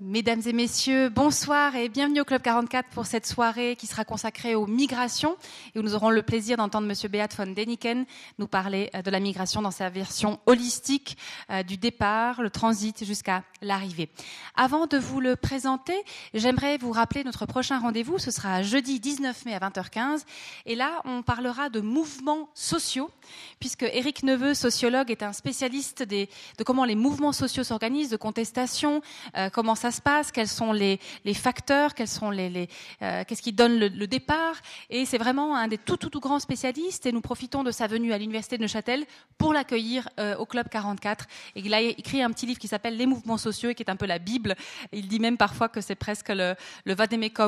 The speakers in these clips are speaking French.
Mesdames et messieurs, bonsoir et bienvenue au Club 44 pour cette soirée qui sera consacrée aux migrations. Et où nous aurons le plaisir d'entendre Monsieur Beat von Deniken nous parler euh, de la migration dans sa version holistique, euh, du départ, le transit jusqu'à l'arrivée. Avant de vous le présenter, j'aimerais vous rappeler notre prochain rendez-vous. Ce sera jeudi 19 mai à 20h15. Et là, on parlera de mouvements sociaux, puisque Éric Neveu, sociologue, est un spécialiste de comment les mouvements sociaux s'organisent, de contestation, euh, comment ça se passe, quels sont les, facteurs, quels sont les, euh, qu'est-ce qui donne le, départ. Et c'est vraiment un des tout, tout, tout grands spécialistes. Et nous profitons de sa venue à l'université de Neuchâtel pour l'accueillir euh, au club 44. Et il a écrit un petit livre qui s'appelle Les mouvements sociaux et qui est un peu la bible. Il dit même parfois que c'est presque le, le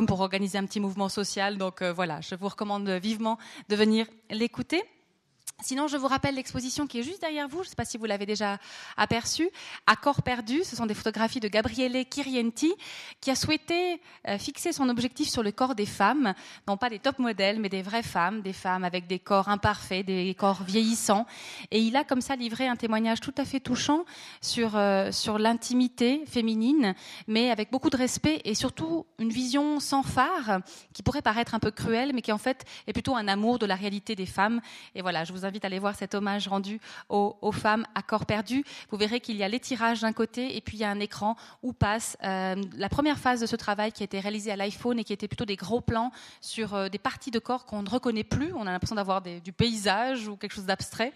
pour organiser un petit mouvement social. Donc euh, voilà, je vous recommande vivement de venir l'écouter. Sinon, je vous rappelle l'exposition qui est juste derrière vous. Je ne sais pas si vous l'avez déjà aperçue. À corps perdu, ce sont des photographies de Gabriele Kirienti, qui a souhaité euh, fixer son objectif sur le corps des femmes, non pas des top modèles, mais des vraies femmes, des femmes avec des corps imparfaits, des corps vieillissants. Et il a comme ça livré un témoignage tout à fait touchant sur euh, sur l'intimité féminine, mais avec beaucoup de respect et surtout une vision sans phare, qui pourrait paraître un peu cruelle, mais qui en fait est plutôt un amour de la réalité des femmes. Et voilà, je vous invite à aller voir cet hommage rendu aux, femmes à corps perdu. Vous verrez qu'il y a l'étirage d'un côté et puis il y a un écran où passe euh, la première phase de ce travail qui a été réalisé à l'iPhone et qui était plutôt des gros plans sur euh, des parties de corps qu'on ne reconnaît plus. On a l'impression d'avoir du paysage ou quelque chose d'abstrait.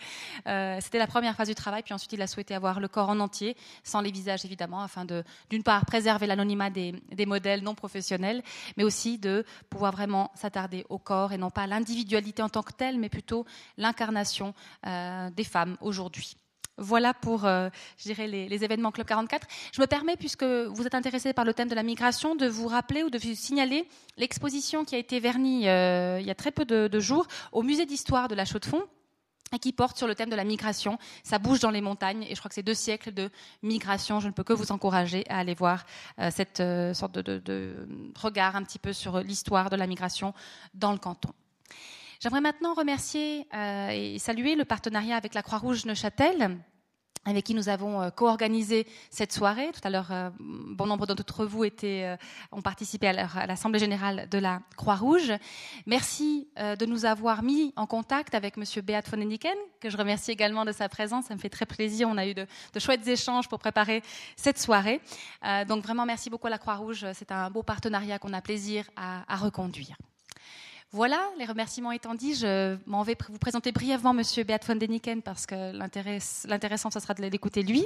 Euh, C'était la première phase du travail. Puis ensuite, il a souhaité avoir le corps en entier, sans les visages évidemment, afin de, d'une part, préserver l'anonymat des, des modèles non professionnels, mais aussi de pouvoir vraiment s'attarder au corps et non pas à l'individualité en tant que telle, mais plutôt l'incarnation euh, des femmes aujourd'hui. Voilà pour, euh, les, événements Club 44. Je me permets, puisque vous êtes intéressé par le thème de la migration, de vous rappeler ou de vous signaler l'exposition qui a été vernie euh, il y a très peu de, jours au musée d'histoire de la Chaux-de-Fonds et qui porte sur le thème de la migration. Ça bouge dans les montagnes et je crois que c'est deux siècles de migration. Je ne peux que vous encourager à aller voir euh, cette sorte de regard un petit peu sur l'histoire de la migration dans le canton. J'aimerais maintenant remercier euh, et saluer le partenariat avec la Croix-Rouge Neuchâtel avec qui nous avons euh, co-organisé cette soirée. Tout à l'heure, euh, bon nombre d'entre vous ont participé à l'Assemblée générale de la Croix-Rouge. Merci de nous avoir mis en contact avec Monsieur Beat von Eniken, que je remercie également de sa présence. Ça me fait très plaisir. On a eu de, chouettes échanges pour préparer cette soirée. Donc vraiment, merci beaucoup à la Croix-Rouge. C'est un beau partenariat qu'on a plaisir à reconduire. Voilà, les remerciements étant dit, je m'en vais vous présenter brièvement Monsieur Beat von Deniken parce que l'intéressant, ce sera de l'écouter lui.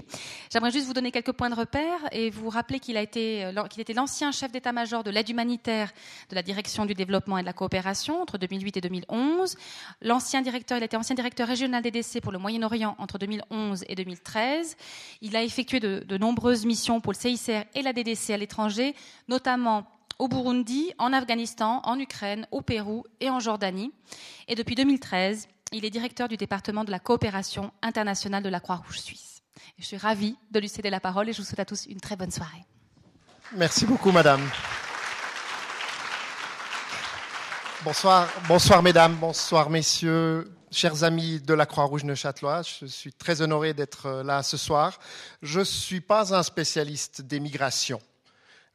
J'aimerais juste vous donner quelques points de repère et vous rappeler été, qu'il était l'ancien chef d'état-major de l'aide humanitaire de la direction du développement et de la coopération entre 2008 et 2011. L'ancien directeur, il a été ancien directeur régional des décès pour le Moyen-Orient entre 2011 et 2013. Il a effectué de, de nombreuses missions pour le CICR et la DDC à l'étranger, notamment au Burundi, en Afghanistan, en Ukraine, au Pérou et en Jordanie. Et depuis 2013, il est directeur du département de la coopération internationale de la Croix-Rouge suisse. Je suis ravie de lui céder la parole et je vous souhaite à tous une très bonne soirée. Merci beaucoup, madame. Bonsoir, bonsoir mesdames, bonsoir messieurs, chers amis de la Croix-Rouge Neuchâtelois. Je suis très honoré d'être là ce soir. Je ne suis pas un spécialiste des migrations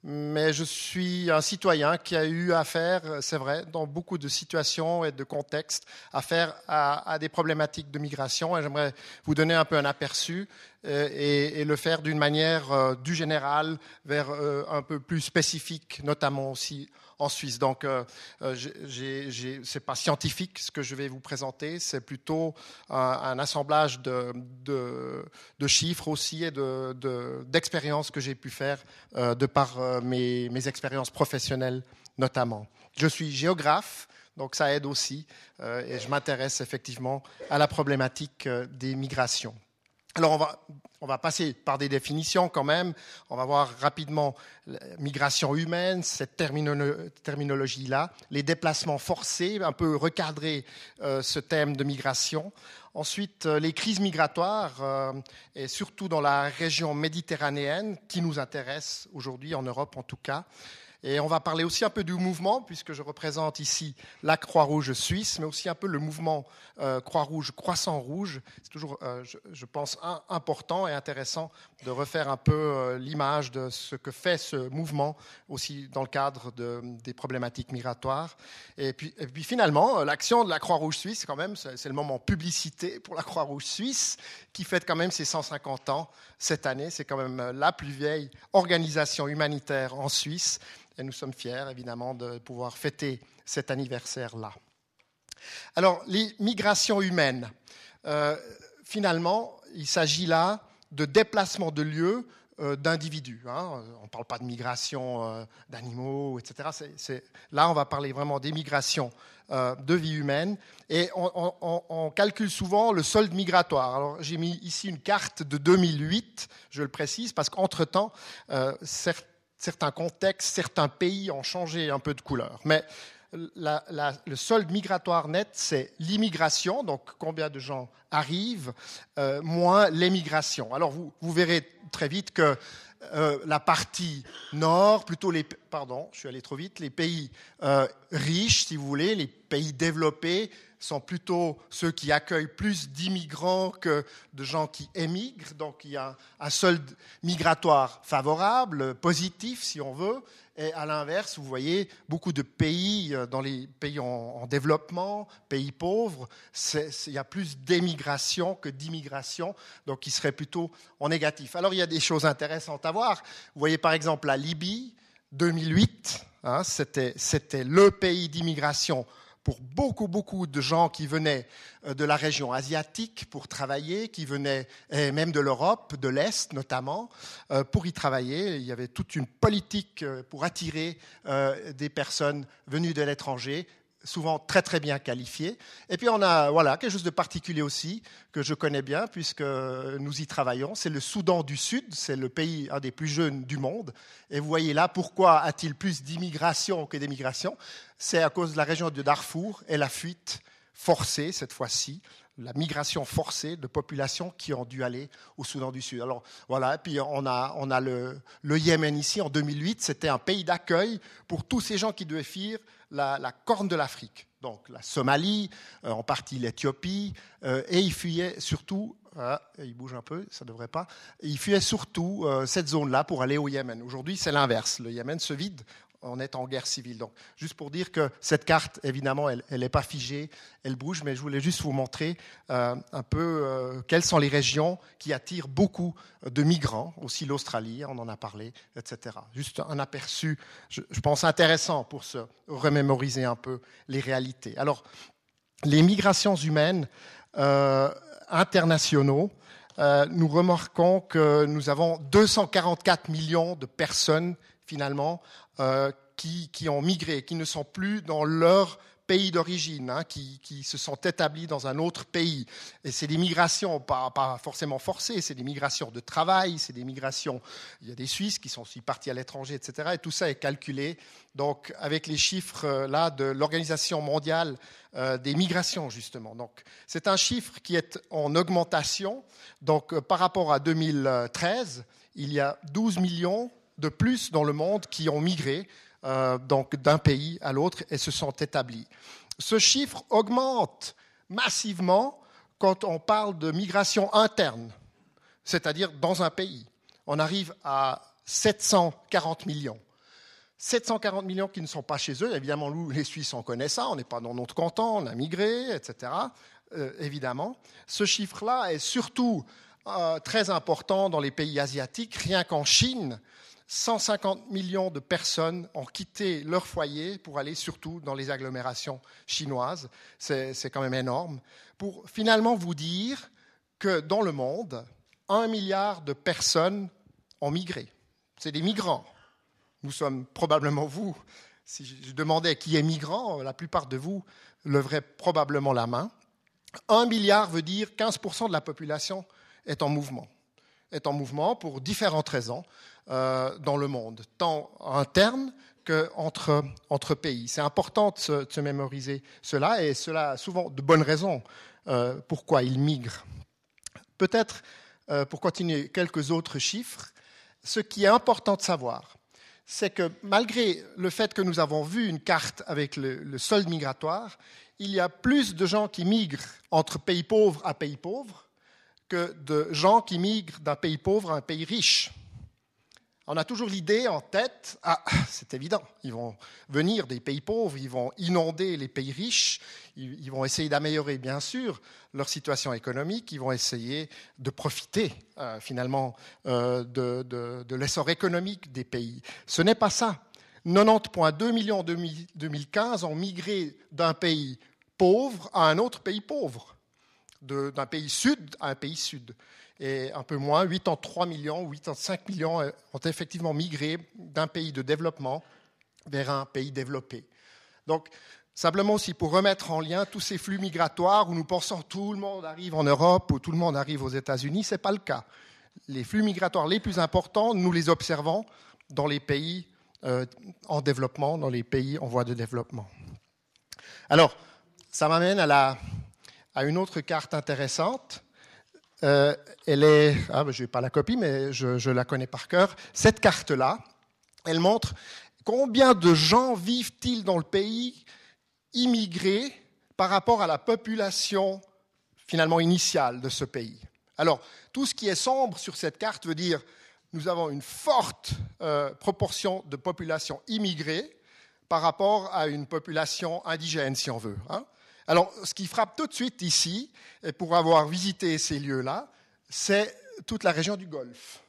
mais je suis un citoyen qui a eu affaire, c'est vrai, dans beaucoup de situations et de contextes, affaire à, à des problématiques de migration. Et j'aimerais vous donner un peu un aperçu euh, et, le faire d'une manière euh, du général vers euh, un peu plus spécifique, notamment aussi en Suisse. Donc, euh, c'est pas scientifique ce que je vais vous présenter, c'est plutôt un, assemblage de, chiffres aussi et d'expériences de, que j'ai pu faire euh, de par euh, mes, expériences professionnelles notamment. Je suis géographe. Donc ça aide aussi euh, et je m'intéresse effectivement à la problématique euh, des migrations. Alors on va, on va passer par des définitions quand même. On va voir rapidement la migration humaine, cette terminolo terminologie-là, les déplacements forcés, un peu recadrer euh, ce thème de migration. Ensuite, euh, les crises migratoires, euh, et surtout dans la région méditerranéenne, qui nous intéresse aujourd'hui, en Europe en tout cas. Et on va parler aussi un peu du mouvement, puisque je représente ici la Croix-Rouge suisse, mais aussi un peu le mouvement euh, Croix-Rouge croissant rouge. C'est toujours, euh, je, pense, important et intéressant de refaire un peu euh, l'image de ce que fait ce mouvement aussi dans le cadre de, des problématiques migratoires. Et puis, puis finalement, l'action de la Croix-Rouge suisse, quand même, c'est le moment publicité pour la Croix-Rouge suisse, qui fête quand même ses 150 ans cette année. C'est quand même la plus vieille organisation humanitaire en Suisse. Et nous sommes fiers, évidemment, de pouvoir fêter cet anniversaire-là. Alors, les migrations humaines. Euh, finalement, il s'agit là de déplacement de lieux euh, d'individus. Hein. On ne parle pas de migration euh, d'animaux, etc. là, on va parler vraiment des migrations de vie humaine. Et on, calcule souvent le solde migratoire. Alors, j'ai mis ici une carte de 2008, je le précise, parce qu'entre-temps, certains contextes, certains pays ont changé un peu de couleur. Mais le solde migratoire net, c'est l'immigration, donc combien de gens arrivent, euh, moins l'émigration. Alors vous, verrez très vite que euh, la partie nord, plutôt les, pardon, je suis allé trop vite, les pays euh, riches, si vous voulez, les pays développés, sont plutôt ceux qui accueillent plus d'immigrants que de gens qui émigrent. Donc il y a un solde migratoire favorable, positif si on veut. Et à l'inverse, vous voyez beaucoup de pays, euh, dans les pays en, développement, pays pauvres, il y a plus d'émigration que d'immigration, donc il serait plutôt en négatif. Alors il y a des choses intéressantes à voir. Vous voyez par exemple la Libye, 2008, hein, c'était le pays d'immigration pour beaucoup, beaucoup de gens qui venaient euh, de la région asiatique pour travailler, qui venaient même de l'Europe, de l'Est notamment, euh, pour y travailler. Il y avait toute une politique euh, pour attirer des personnes venues de l'étranger souvent très très bien qualifiés. Et puis on a voilà quelque chose de particulier aussi que je connais bien puisque nous y travaillons. C'est le Soudan du Sud, c'est le pays un des plus jeunes du monde. Et vous voyez là pourquoi a-t-il plus d'immigration que d'émigration? C'est à cause de la région de Darfour et la fuite forcée cette fois-ci la migration forcée de populations qui ont dû aller au Soudan du Sud. Alors voilà, et puis on a, on a le, le Yémen ici en 2008, c'était un pays d'accueil pour tous ces gens qui devaient fuir la, corne de l'Afrique, donc la Somalie, euh, en partie l'Éthiopie, euh, et il fuyait surtout, ah, il bouge un peu, ça ne devrait pas, il fuyait surtout euh, cette zone-là pour aller au Yémen. Aujourd'hui, c'est l'inverse. Le Yémen se vide on est en guerre civile. Donc, juste pour dire que cette carte, évidemment, elle n'est pas figée, elle bouge, mais je voulais juste vous montrer euh, un peu euh, quelles sont les régions qui attirent beaucoup de migrants, aussi l'Australie, on en a parlé, etc. Juste un aperçu, je, pense, intéressant pour se remémoriser un peu les réalités. Alors, les migrations humaines euh, internationaux, nous remarquons que nous avons 244 millions de personnes finalement euh, qui, ont migré, qui ne sont plus dans leur pays d'origine, hein, qui, se sont établis dans un autre pays. Et c'est des migrations pas, pas forcément forcées, c'est des migrations de travail, c'est des migrations. Il y a des Suisses qui sont aussi partis à l'étranger, etc. Et tout ça est calculé. Donc, avec les chiffres euh, là de l'Organisation mondiale euh, des migrations, justement. Donc, c'est un chiffre qui est en augmentation. Donc, par rapport à 2013, il y a 12 millions de plus dans le monde qui ont migré euh, donc d'un pays à l'autre et se sont établis. Ce chiffre augmente massivement quand on parle de migration interne, c'est-à-dire dans un pays. On arrive à 740 millions. 740 millions qui ne sont pas chez eux. Évidemment, nous, les Suisses, on connaît ça. On n'est pas dans notre canton, on a migré, etc. Euh, évidemment. Ce chiffre-là est surtout euh, très important dans les pays asiatiques. Rien qu'en Chine, 150 millions de personnes ont quitté leur foyer pour aller surtout dans les agglomérations chinoises. C'est quand même énorme. Pour finalement vous dire que dans le monde, un milliard de personnes ont migré. C'est des migrants. Nous sommes probablement vous. Si je demandais qui est migrant, la plupart de vous leveraient probablement la main. Un milliard veut dire 15% de la population est en mouvement. Est en mouvement pour différentes raisons. Euh, dans le monde, tant interne qu'entre entre pays. C'est important de se, mémoriser cela, et cela a souvent de bonnes raisons euh, pourquoi ils migrent. Peut-être, euh, pour continuer, quelques autres chiffres. Ce qui est important de savoir, c'est que malgré le fait que nous avons vu une carte avec le, solde migratoire, il y a plus de gens qui migrent entre pays pauvres à pays pauvres de gens qui migrent d'un pays pauvre à un pays riche. On a toujours l'idée en tête, ah, c'est évident, ils vont venir des pays pauvres, ils vont inonder les pays riches, ils, vont essayer d'améliorer, bien sûr, leur situation économique, ils vont essayer de profiter, euh, finalement, euh, de, l'essor économique des pays. Ce n'est pas ça. 90,2 millions en 2015 ont migré d'un pays pauvre à un autre pays pauvre, d'un pays sud à un pays sud et un peu moins, 83 millions, 85 millions euh, ont effectivement migré d'un pays de développement vers un pays développé. Donc, simplement aussi pour remettre en lien tous ces flux migratoires où nous pensons tout le monde arrive en Europe ou tout le monde arrive aux États-Unis, ce n'est pas le cas. Les flux migratoires les plus importants, nous les observons dans les pays euh, en développement, dans les pays en voie de développement. Alors, ça m'amène à, à une autre carte intéressante euh, elle est, ah, je n'ai pas la copie, mais je, la connais par cœur. Cette carte-là, elle montre combien de gens vivent-ils dans le pays immigrés par rapport à la population finalement initiale de ce pays. Alors, tout ce qui est sombre sur cette carte veut dire nous avons une forte euh, proportion de population immigrée par rapport à une population indigène, si on veut. Hein. Alors, ce qui frappe tout de suite ici, pour avoir visité ces lieux-là, c'est toute la région du Golfe.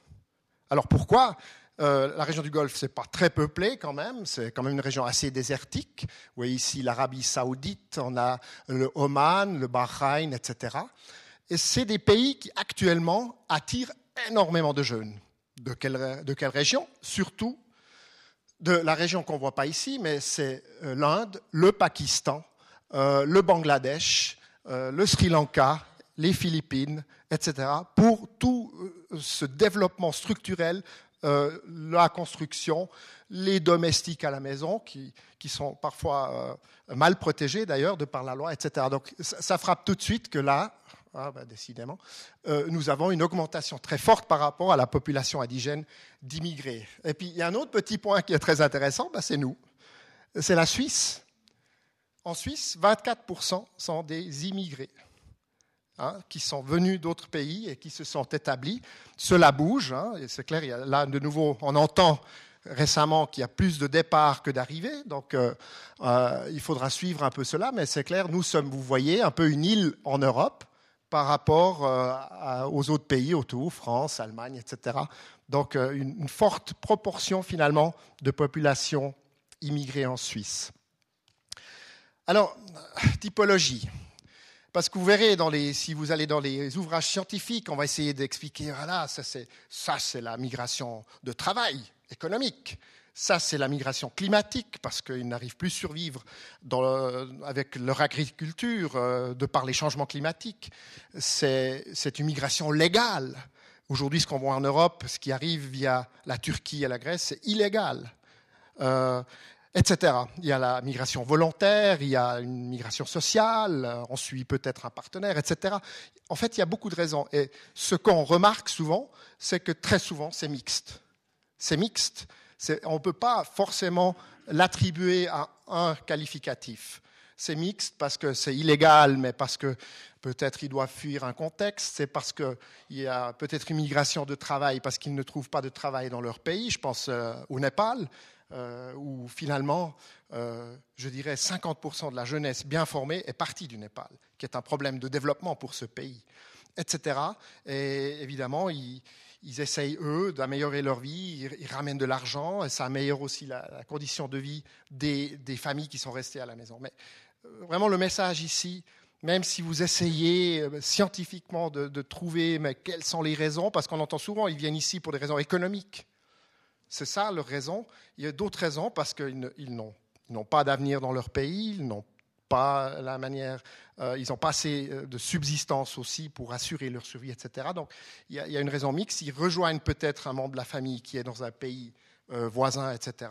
Alors pourquoi? Euh, la région du Golfe, c'est pas très peuplé quand même, c'est quand même une région assez désertique. Vous voyez ici l'Arabie saoudite, on a le Oman, le Bahreïn, etc. Et c'est des pays qui actuellement attirent énormément de jeunes. De quelle, de quelle région? Surtout de la région qu'on ne voit pas ici, mais c'est euh, l'Inde, le Pakistan, euh, le Bangladesh, euh, le Sri Lanka, les Philippines, etc., pour tout euh, ce développement structurel, la construction, les domestiques à la maison, qui, sont parfois mal protégés d'ailleurs de par la loi, etc. Donc ça, frappe tout de suite que là, ah, bah, décidément, nous avons une augmentation très forte par rapport à la population indigène d'immigrés. Et puis il y a un autre petit point qui est très intéressant, bah, c'est nous. C'est la Suisse. En Suisse, 24% sont des immigrés hein, qui sont venus d'autres pays et qui se sont établis. Cela bouge, hein, et c'est clair, il y a, là de nouveau, on entend récemment qu'il y a plus de départs que d'arrivées, donc euh, euh, il faudra suivre un peu cela, mais c'est clair, nous sommes, vous voyez, un peu une île en Europe par rapport euh, aux autres pays autour, France, Allemagne, etc. Donc une forte proportion finalement de population immigrée en Suisse. Alors, typologie. Parce que vous verrez, dans les, si vous allez dans les ouvrages scientifiques, on va essayer d'expliquer, voilà, ça c'est, ça c'est la migration de travail économique. Ça, c'est la migration climatique, parce qu'ils n'arrivent plus à survivre avec leur agriculture euh, de par les changements climatiques. C'est, c'est une migration légale. Aujourd'hui, ce qu'on voit en Europe, ce qui arrive via la Turquie et la Grèce, c'est illégal. Euh, etc. Il y a la migration volontaire, il y a une migration sociale, euh, on suit peut-être un partenaire, etc. En fait, il y a beaucoup de raisons. Et ce qu'on remarque souvent, c'est que très souvent, c'est mixte. C'est mixte. On ne peut pas forcément l'attribuer à un qualificatif. C'est mixte parce que c'est illégal, mais parce que peut-être ils doivent fuir un contexte. C'est parce qu'il y a peut-être une migration de travail parce qu'ils ne trouvent pas de travail dans leur pays. Je pense euh, au Népal. Euh, où finalement, euh, je dirais, 50% de la jeunesse bien formée est partie du Népal, qui est un problème de développement pour ce pays, etc. Et évidemment, ils, essayent, eux, d'améliorer leur vie, ils, ramènent de l'argent, et ça améliore aussi la, condition de vie des, familles qui sont restées à la maison. Mais euh, vraiment, le message ici, même si vous essayez scientifiquement de, trouver quelles sont les raisons, parce qu'on entend souvent, ils viennent ici pour des raisons économiques. C'est ça leur raison. Il y a d'autres raisons parce qu'ils n'ont pas d'avenir dans leur pays, ils n'ont pas la manière, euh, ils n'ont pas assez euh, de subsistance aussi pour assurer leur survie, etc. Donc il y, a, une raison mixte. Ils rejoignent peut-être un membre de la famille qui est dans un pays euh, voisin, etc.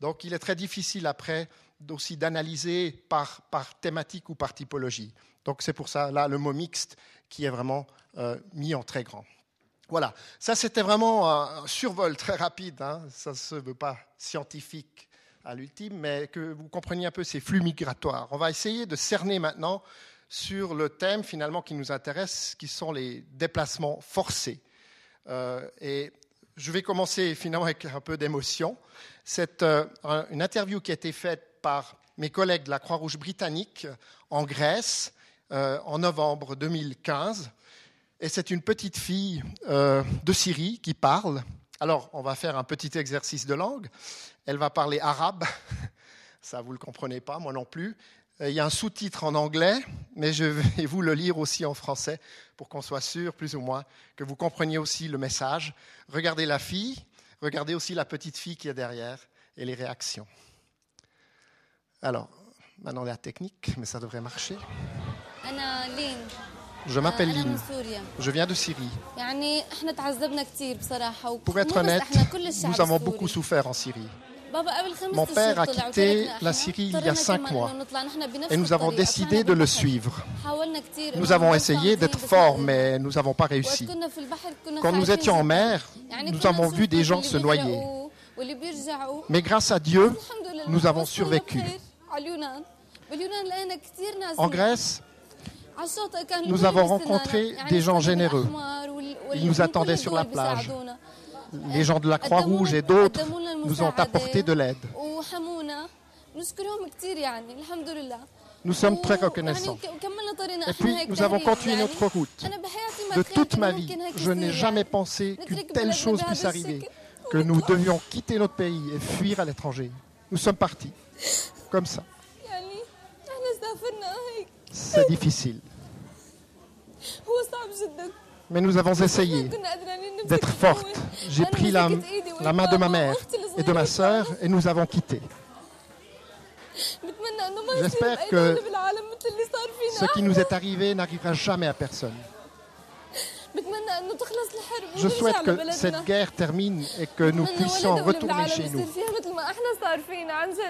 Donc il est très difficile après aussi d'analyser par, par, thématique ou par typologie. Donc c'est pour ça là le mot mixte qui est vraiment mis en très grand. Voilà, ça c'était vraiment un survol très rapide, hein. ça ne se veut pas scientifique à l'ultime, mais que vous compreniez un peu ces flux migratoires. On va essayer de cerner maintenant sur le thème finalement qui nous intéresse, qui sont les déplacements forcés. Euh, et je vais commencer finalement avec un peu d'émotion. C'est euh, une interview qui a été faite par mes collègues de la Croix-Rouge britannique en Grèce euh, en novembre 2015. Et c'est une petite fille de Syrie qui parle. Alors, on va faire un petit exercice de langue. Elle va parler arabe. Ça, vous ne le comprenez pas, moi non plus. Euh, il y a un sous-titre en anglais, mais je vais vous le lire aussi en français pour qu'on soit sûr, plus ou moins, que vous compreniez aussi le message. Regardez la fille, regardez aussi la petite fille qui est derrière et les réactions. Alors, maintenant la technique, mais ça devrait marcher. Je m'appelle Lynn. Je viens de Syrie. Pour être honnête, nous avons beaucoup souffert en Syrie. Mon père a quitté la Syrie il y a cinq mois et nous avons décidé de le suivre. Nous avons essayé d'être forts, mais nous n'avons pas réussi. Quand nous étions en mer, nous avons vu des gens se noyer. Mais grâce à Dieu, nous avons survécu. En Grèce, nous avons rencontré des gens généreux. Ils nous attendaient sur la plage les gens de la Croix-Rouge et d'autres nous ont apporté de l'aide. Nous sommes très reconnaissants. Et puis, nous avons continué notre route. De toute ma vie, je n'ai jamais pensé qu'une telle chose puisse arriver, que nous devions quitter notre pays et fuir à l'étranger. Nous sommes partis, comme ça. C'est difficile. Mais nous avons essayé d'être fortes. J'ai pris la, main de ma mère et de ma sœur et nous avons quitté. J'espère que ce qui nous est arrivé n'arrivera jamais à personne. Je souhaite que cette guerre termine et que nous puissions retourner chez nous.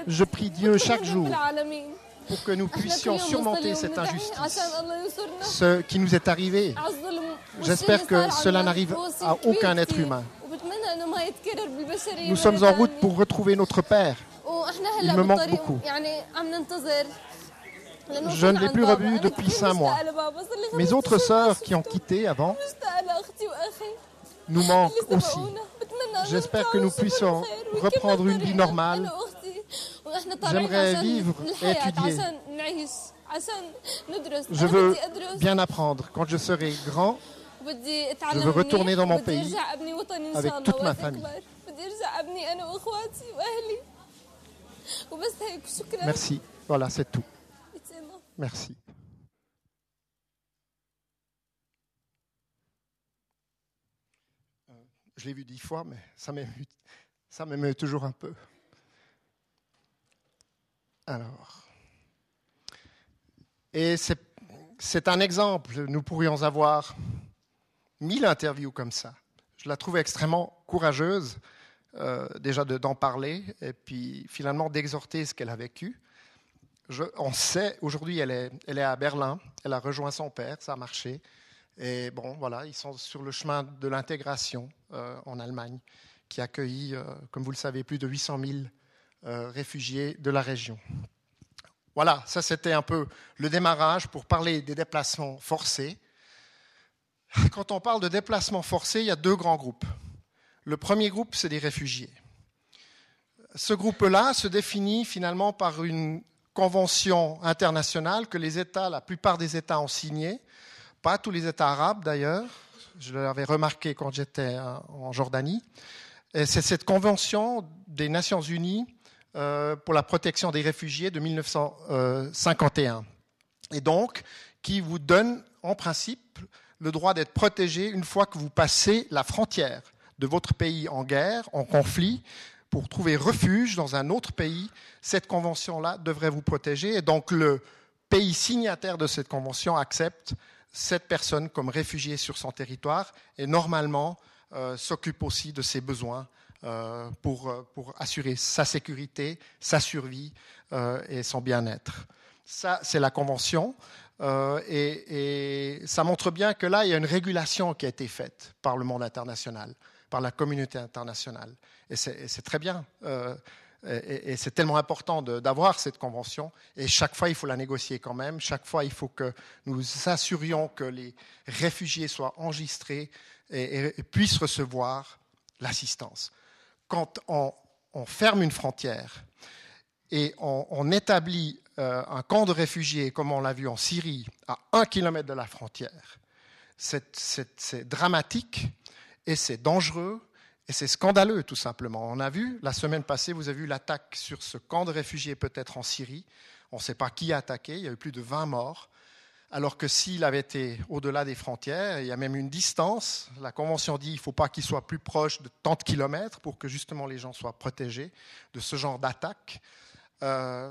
Je prie Dieu chaque jour pour que nous puissions surmonter cette injustice, ce qui nous est arrivé. J'espère que cela n'arrive à aucun être humain. Nous sommes en route pour retrouver notre Père. Il me manque beaucoup. Je ne l'ai plus revu depuis cinq mois. Mes autres sœurs qui ont quitté avant nous manquent aussi. J'espère que nous puissions reprendre une vie normale J'aimerais vivre et étudier. Je veux bien apprendre. Quand je serai grand, je veux retourner dans mon pays avec toute ma famille. Merci. Voilà, c'est tout. Merci. Euh, je l'ai vu dix fois, mais ça m'émeut toujours un peu. Alors, et c'est un exemple. Nous pourrions avoir mille interviews comme ça. Je la trouve extrêmement courageuse, euh, déjà d'en parler, et puis finalement d'exhorter ce qu'elle a vécu. On sait, aujourd'hui, elle est, elle est à Berlin, elle a rejoint son père, ça a marché. Et bon, voilà, ils sont sur le chemin de l'intégration euh, en Allemagne, qui accueillit, euh, comme vous le savez, plus de 800 000 euh, réfugiés de la région. Voilà, ça c'était un peu le démarrage pour parler des déplacements forcés. Quand on parle de déplacements forcés, il y a deux grands groupes. Le premier groupe, c'est des réfugiés. Ce groupe-là se définit finalement par une convention internationale que les États, la plupart des États ont signée, pas tous les États arabes d'ailleurs, je l'avais remarqué quand j'étais en Jordanie. C'est cette convention des Nations Unies euh, pour la protection des réfugiés de 1951. Et donc, qui vous donne en principe le droit d'être protégé une fois que vous passez la frontière de votre pays en guerre, en conflit, pour trouver refuge dans un autre pays. Cette convention-là devrait vous protéger. Et donc, le pays signataire de cette convention accepte cette personne comme réfugiée sur son territoire et normalement euh, s'occupe aussi de ses besoins euh, pour, euh, pour, assurer sa sécurité, sa survie euh, et son bien-être. Ça, c'est la Convention. Euh, et, ça montre bien que là, il y a une régulation qui a été faite par le monde international, par la communauté internationale. Et c'est très bien. Euh, et, c'est tellement important d'avoir cette convention. Et chaque fois, il faut la négocier quand même. Chaque fois, il faut que nous assurions que les réfugiés soient enregistrés et, puissent recevoir l'assistance. Quand on, ferme une frontière et on, établit euh, un camp de réfugiés, comme on l'a vu en Syrie, à un kilomètre de la frontière, c'est dramatique et c'est dangereux et c'est scandaleux, tout simplement. On a vu, la semaine passée, vous avez vu l'attaque sur ce camp de réfugiés, peut-être en Syrie. On ne sait pas qui a attaqué, il y a eu plus de 20 morts. Alors que s'il avait été au-delà des frontières, il y a même une distance. La Convention dit qu'il ne faut pas qu'il soit plus proche de tant de kilomètres pour que justement les gens soient protégés de ce genre d'attaque. Euh,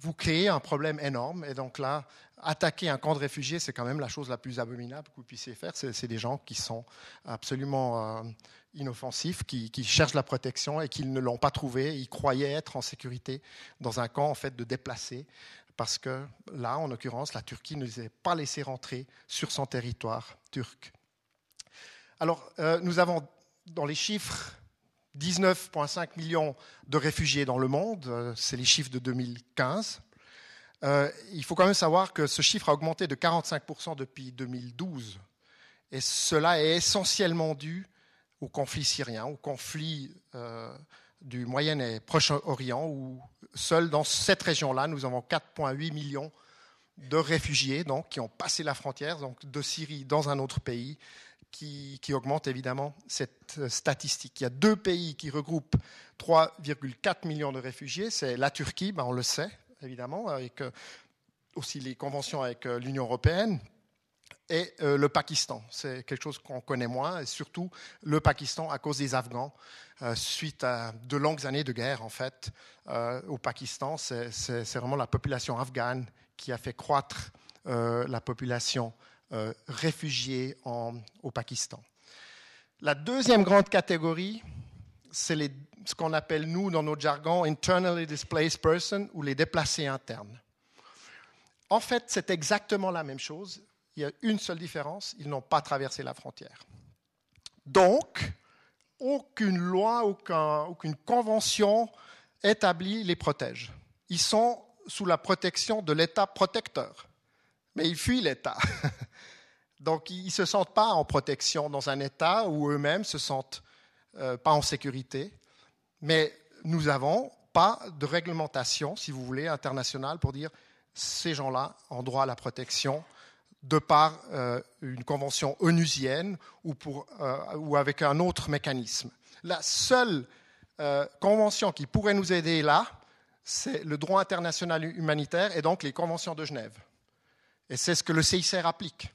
vous créez un problème énorme. Et donc là, attaquer un camp de réfugiés, c'est quand même la chose la plus abominable que vous puissiez faire. C'est des gens qui sont absolument euh, inoffensifs, qui, cherchent la protection et qui ne l'ont pas trouvé. Ils croyaient être en sécurité dans un camp en fait de déplacés, parce que là, en l'occurrence, la Turquie ne les a pas laissés rentrer sur son territoire turc. Alors, euh, nous avons dans les chiffres 19,5 millions de réfugiés dans le monde, euh, c'est les chiffres de 2015. Euh, il faut quand même savoir que ce chiffre a augmenté de 45% depuis 2012. Et cela est essentiellement dû au conflit syrien, au conflit du Moyen et Proche-Orient, où seul dans cette région-là, nous avons 4,8 millions de réfugiés donc, qui ont passé la frontière donc, de Syrie dans un autre pays, qui, qui augmente évidemment cette euh, statistique. Il y a deux pays qui regroupent 3,4 millions de réfugiés. C'est la Turquie, ben on le sait évidemment, avec euh, aussi les conventions avec l'Union européenne, et euh, le Pakistan. C'est quelque chose qu'on connaît moins, et surtout le Pakistan à cause des Afghans. Euh, suite à de longues années de guerre, en fait, euh, au Pakistan, c'est vraiment la population afghane qui a fait croître la population réfugiée au Pakistan. La deuxième grande catégorie, c'est ce qu'on appelle, nous, dans notre jargon, internally displaced person ou les déplacés internes. En fait, c'est exactement la même chose il y a une seule différence, ils n'ont pas traversé la frontière. Donc, aucune loi, aucune convention établie les protège. Ils sont sous la protection de l'État protecteur, mais ils fuient l'État. Donc, ils ne se sentent pas en protection dans un État où eux-mêmes se sentent euh, pas en sécurité. Mais nous n'avons pas de réglementation, si vous voulez, internationale pour dire ces gens-là ont droit à la protection de par euh, une convention onusienne euh, ou, avec un autre mécanisme. La seule euh, convention qui pourrait nous aider là, c'est le droit international humanitaire et donc les conventions de Genève. Et c'est ce que le CICR applique.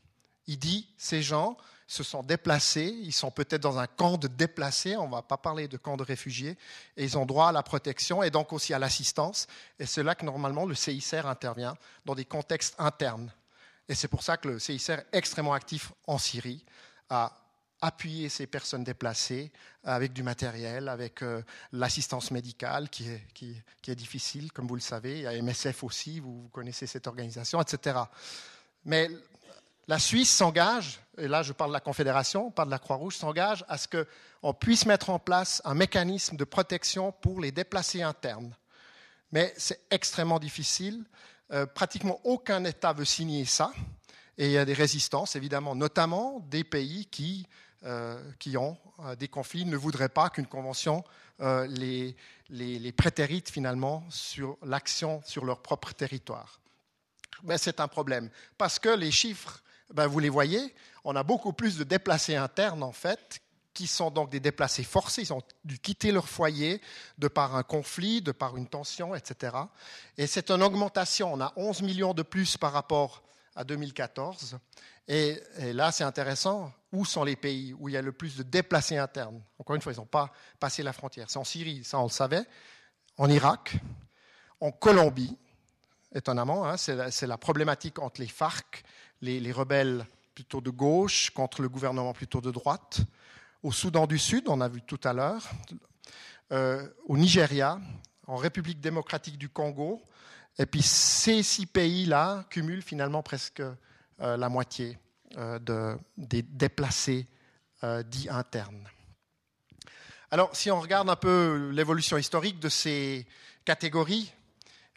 Il dit, ces gens se sont déplacés, ils sont peut-être dans un camp de déplacés, on ne va pas parler de camp de réfugiés, et ils ont droit à la protection et donc aussi à l'assistance. Et c'est là que normalement le CICR intervient dans des contextes internes. Et c'est pour ça que le CICR est extrêmement actif en Syrie, à appuyer ces personnes déplacées avec du matériel, avec euh, l'assistance médicale qui est, difficile, comme vous le savez. Il y a MSF aussi, vous, connaissez cette organisation, etc. Mais la Suisse s'engage, et là je parle de la Confédération, pas de la Croix-Rouge, s'engage à ce qu'on puisse mettre en place un mécanisme de protection pour les déplacés internes. Mais c'est extrêmement difficile. Euh, pratiquement aucun État veut signer ça. Et il y a des résistances, évidemment, notamment des pays qui, euh, qui ont euh, des conflits, ne voudraient pas qu'une convention les, prétérite finalement sur l'action sur leur propre territoire. Mais c'est un problème, parce que les chiffres, ben, vous les voyez, on a beaucoup plus de déplacés internes en fait qui sont donc des déplacés forcés, ils ont dû quitter leur foyer de par un conflit, de par une tension, etc. Et c'est une augmentation, on a 11 millions de plus par rapport à 2014. Et, là, c'est intéressant, où sont les pays où il y a le plus de déplacés internes? Encore une fois, ils n'ont pas passé la frontière. C'est en Syrie, ça on le savait, en Irak, en Colombie, étonnamment, hein, c'est la, problématique entre les FARC, les rebelles plutôt de gauche contre le gouvernement plutôt de droite, au Soudan du Sud, on a vu tout à l'heure, euh, au Nigeria, en République démocratique du Congo, Et puis ces six pays-là cumulent finalement presque la moitié des déplacés dits internes. Alors, si on regarde un peu l'évolution historique de ces catégories,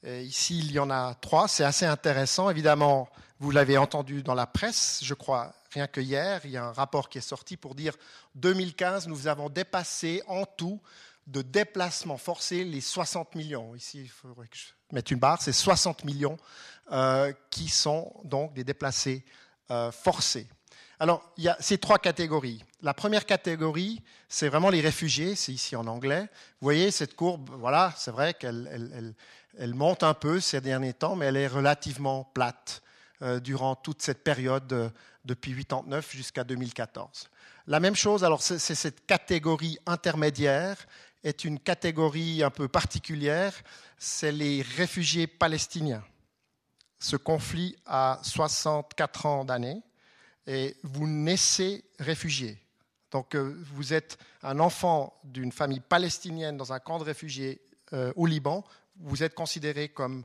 ici il y en a trois, c'est assez intéressant. Évidemment, vous l'avez entendu dans la presse, je crois, rien que hier, il y a un rapport qui est sorti pour dire 2015, nous avons dépassé en tout de déplacements forcés les 60 millions. Ici, il faudrait que je mette une barre, c'est 60 millions euh, qui sont donc des déplacés euh, forcés. Alors, il y a ces trois catégories. La première catégorie, c'est vraiment les réfugiés, c'est ici en anglais. Vous voyez cette courbe, voilà, c'est vrai qu'elle elle, monte un peu ces derniers temps, mais elle est relativement plate. Euh, durant toute cette période euh, depuis 1989 jusqu'à 2014. La même chose, alors c'est cette catégorie intermédiaire est une catégorie un peu particulière, c'est les réfugiés palestiniens. Ce conflit a 64 ans d'années et vous naissez réfugié. Donc euh, vous êtes un enfant d'une famille palestinienne dans un camp de réfugiés au Liban, vous êtes considéré comme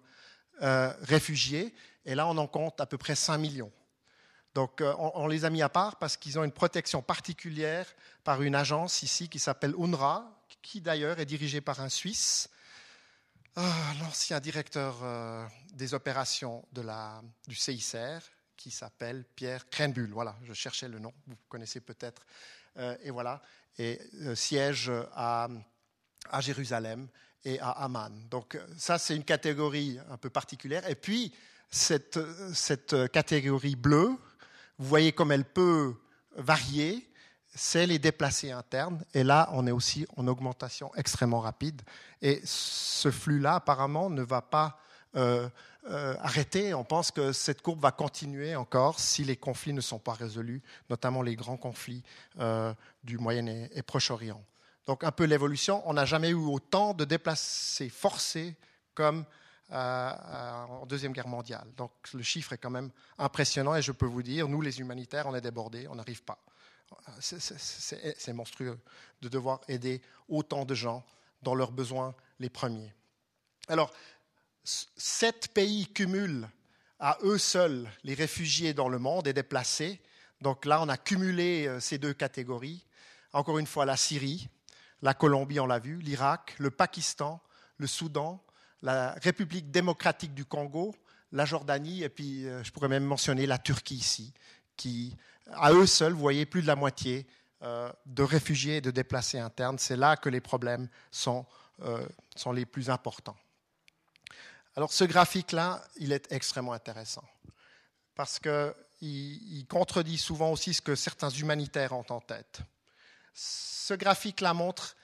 réfugié et là, on en compte à peu près 5 millions. Donc, euh, on, les a mis à part parce qu'ils ont une protection particulière par une agence ici qui s'appelle UNRWA, qui d'ailleurs est dirigée par un Suisse, ah, l'ancien directeur euh, des opérations de la, du CICR, qui s'appelle Pierre Krenbull. Voilà, je cherchais le nom, vous connaissez peut-être. Euh, et voilà, et siège à, à Jérusalem et à Amman. Donc, ça, c'est une catégorie un peu particulière. Et puis, cette, catégorie bleue, vous voyez comme elle peut varier, c'est les déplacés internes. Et là, on est aussi en augmentation extrêmement rapide. Et ce flux-là, apparemment, ne va pas euh, euh, arrêter. On pense que cette courbe va continuer encore si les conflits ne sont pas résolus, notamment les grands conflits euh, du Moyen et Proche-Orient. Donc, un peu l'évolution. On n'a jamais eu autant de déplacés forcés comme en Deuxième Guerre mondiale. Donc le chiffre est quand même impressionnant et je peux vous dire, nous les humanitaires, on est débordés, on n'arrive pas. C'est monstrueux de devoir aider autant de gens dans leurs besoins les premiers. Alors, sept pays cumulent à eux seuls les réfugiés dans le monde et déplacés. Donc là, on a cumulé euh, ces deux catégories. Encore une fois, la Syrie, la Colombie, on l'a vu, l'Irak, le Pakistan, le Soudan, la République démocratique du Congo, la Jordanie, et puis euh, je pourrais même mentionner la Turquie ici, qui, à eux seuls, voyez, plus de la moitié euh, de réfugiés et de déplacés internes. C'est là que les problèmes sont, euh, sont les plus importants. Alors ce graphique-là, il est extrêmement intéressant, parce qu'il il contredit souvent aussi ce que certains humanitaires ont en tête. Ce graphique-là montre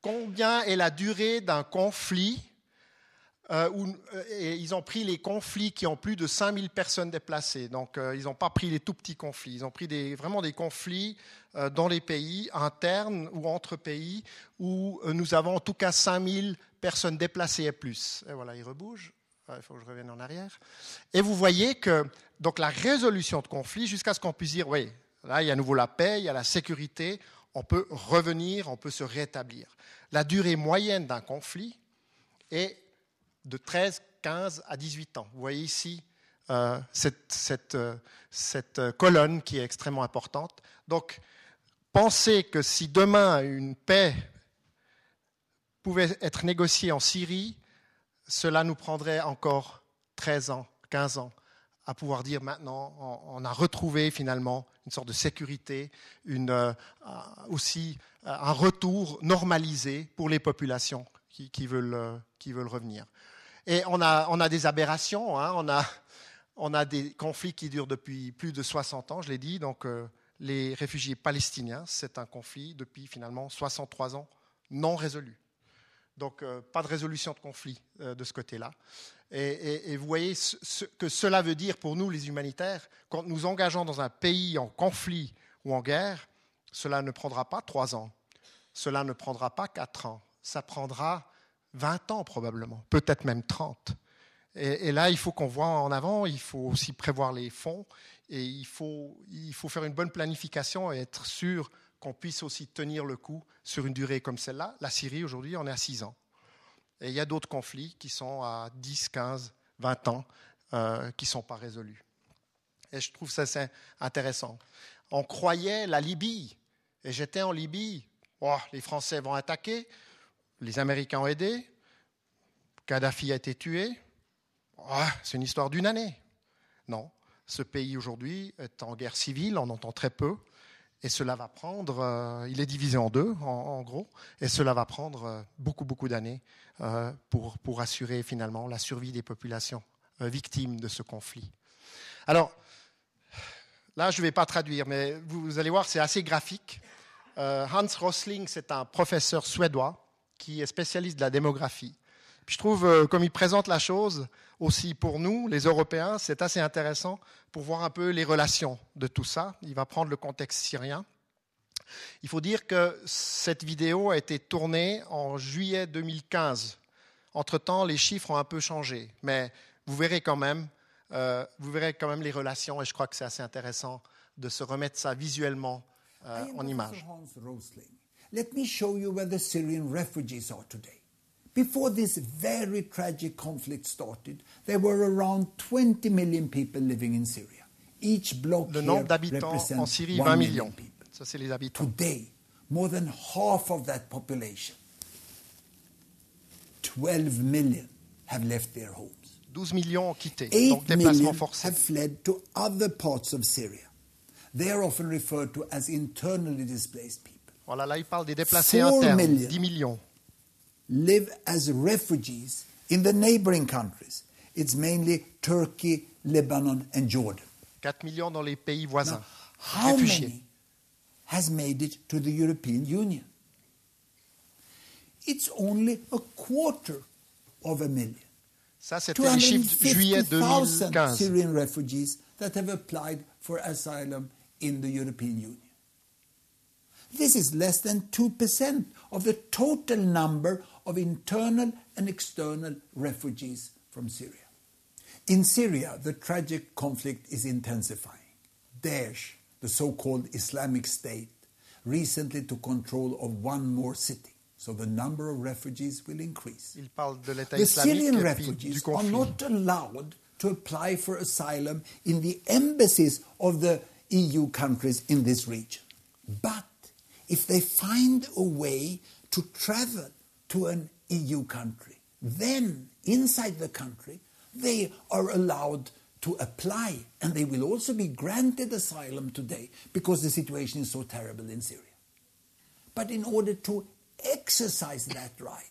combien est la durée d'un conflit euh, où, euh, ils ont pris les conflits qui ont plus de 5000 personnes déplacées. Donc, euh, ils n'ont pas pris les tout petits conflits. Ils ont pris vraiment des conflits dans les pays, internes ou entre pays, où nous avons en tout cas 5000 personnes déplacées et plus. Et voilà, ils rebougent. Il faut que je revienne en arrière. Et vous voyez que donc la résolution de conflits, jusqu'à ce qu'on puisse dire, oui, là, il y a à nouveau la paix, il y a la sécurité, on peut revenir, on peut se rétablir. La durée moyenne d'un conflit est de 13, 15 à 18 ans. Vous voyez ici euh, cette, euh, cette, colonne qui est extrêmement importante. Donc, pensez que si demain une paix pouvait être négociée en Syrie, cela nous prendrait encore 13 ans, 15 ans à pouvoir dire maintenant, on, a retrouvé finalement une sorte de sécurité, euh, aussi un retour normalisé pour les populations qui veulent revenir. Et on a, des aberrations, hein. on, a, des conflits qui durent depuis plus de 60 ans, je l'ai dit. Donc, euh, les réfugiés palestiniens, c'est un conflit depuis finalement 63 ans non résolu. Donc, euh, pas de résolution de conflit euh, de ce côté-là. Et, vous voyez ce, que cela veut dire pour nous, les humanitaires, quand nous engageons dans un pays en conflit ou en guerre, cela ne prendra pas trois ans, cela ne prendra pas quatre ans, ça prendra 20 ans probablement, peut-être même 30. Et, là, il faut qu'on voit en avant, il faut aussi prévoir les fonds et il faut, il faut faire une bonne planification et être sûr qu'on puisse aussi tenir le coup sur une durée comme celle-là. La Syrie, aujourd'hui, on est à 6 ans. Et il y a d'autres conflits qui sont à 10, 15, 20 ans euh, qui ne sont pas résolus. Et je trouve ça intéressant. On croyait la Libye, et j'étais en Libye, oh, les Français vont attaquer, les Américains ont aidé, Kadhafi a été tué, oh, c'est une histoire d'une année. Non, ce pays aujourd'hui est en guerre civile, on entend très peu, et cela va prendre, euh, il est divisé en deux en, gros, et cela va prendre euh, beaucoup, beaucoup d'années euh, pour, pour assurer finalement la survie des populations victimes de ce conflit. Alors, là, je ne vais pas traduire, mais vous, allez voir, c'est assez graphique. Hans Rosling, c'est un professeur suédois qui est spécialiste de la démographie. je trouve, comme il présente la chose, aussi pour nous, les Européens, c'est assez intéressant pour voir un peu les relations de tout ça. Il va prendre le contexte syrien. Il faut dire que cette vidéo a été tournée en juillet 2015. Entre-temps, les chiffres ont un peu changé, mais vous verrez quand même, euh, vous verrez quand même les relations, et je crois que c'est assez intéressant de se remettre ça visuellement euh, en image. Let me show you where the Syrian refugees are today. Before this very tragic conflict started, there were around 20 million people living in Syria. Each block Le nombre d'habitants en Syrie, 20 millions. Ça, c'est les habitants. Today, more than half of that population, 12 million, have left their homes. 12 millions ont quitté, 8 donc déplacement forcé. have fled to other parts of Syria. They are often referred to as internally displaced people. Voilà, là, il parle des déplacés internes, million 10 millions live as refugees in the neighboring countries. It's mainly Turkey, Lebanon, and Jordan. 4 millions dans les pays voisins. Now, how réfugiés. many has made it to the European Union? It's only a quarter of a million. Ça, c'était les chiffres juillet 2015. Syrian refugees that have applied for asylum in the European Union. This is less than 2% of the total number of internal and external refugees from Syria. In Syria, the tragic conflict is intensifying. Daesh, the so called Islamic State, recently took control of one more city. So the number of refugees will increase. the Syrian refugees are not allowed to apply for asylum in the embassies of the EU countries in this region. But if they find a way to travel to an EU country. Then, inside the country, they are allowed to apply and they will also be granted asylum today because the situation is so terrible in Syria. But in order to exercise that right,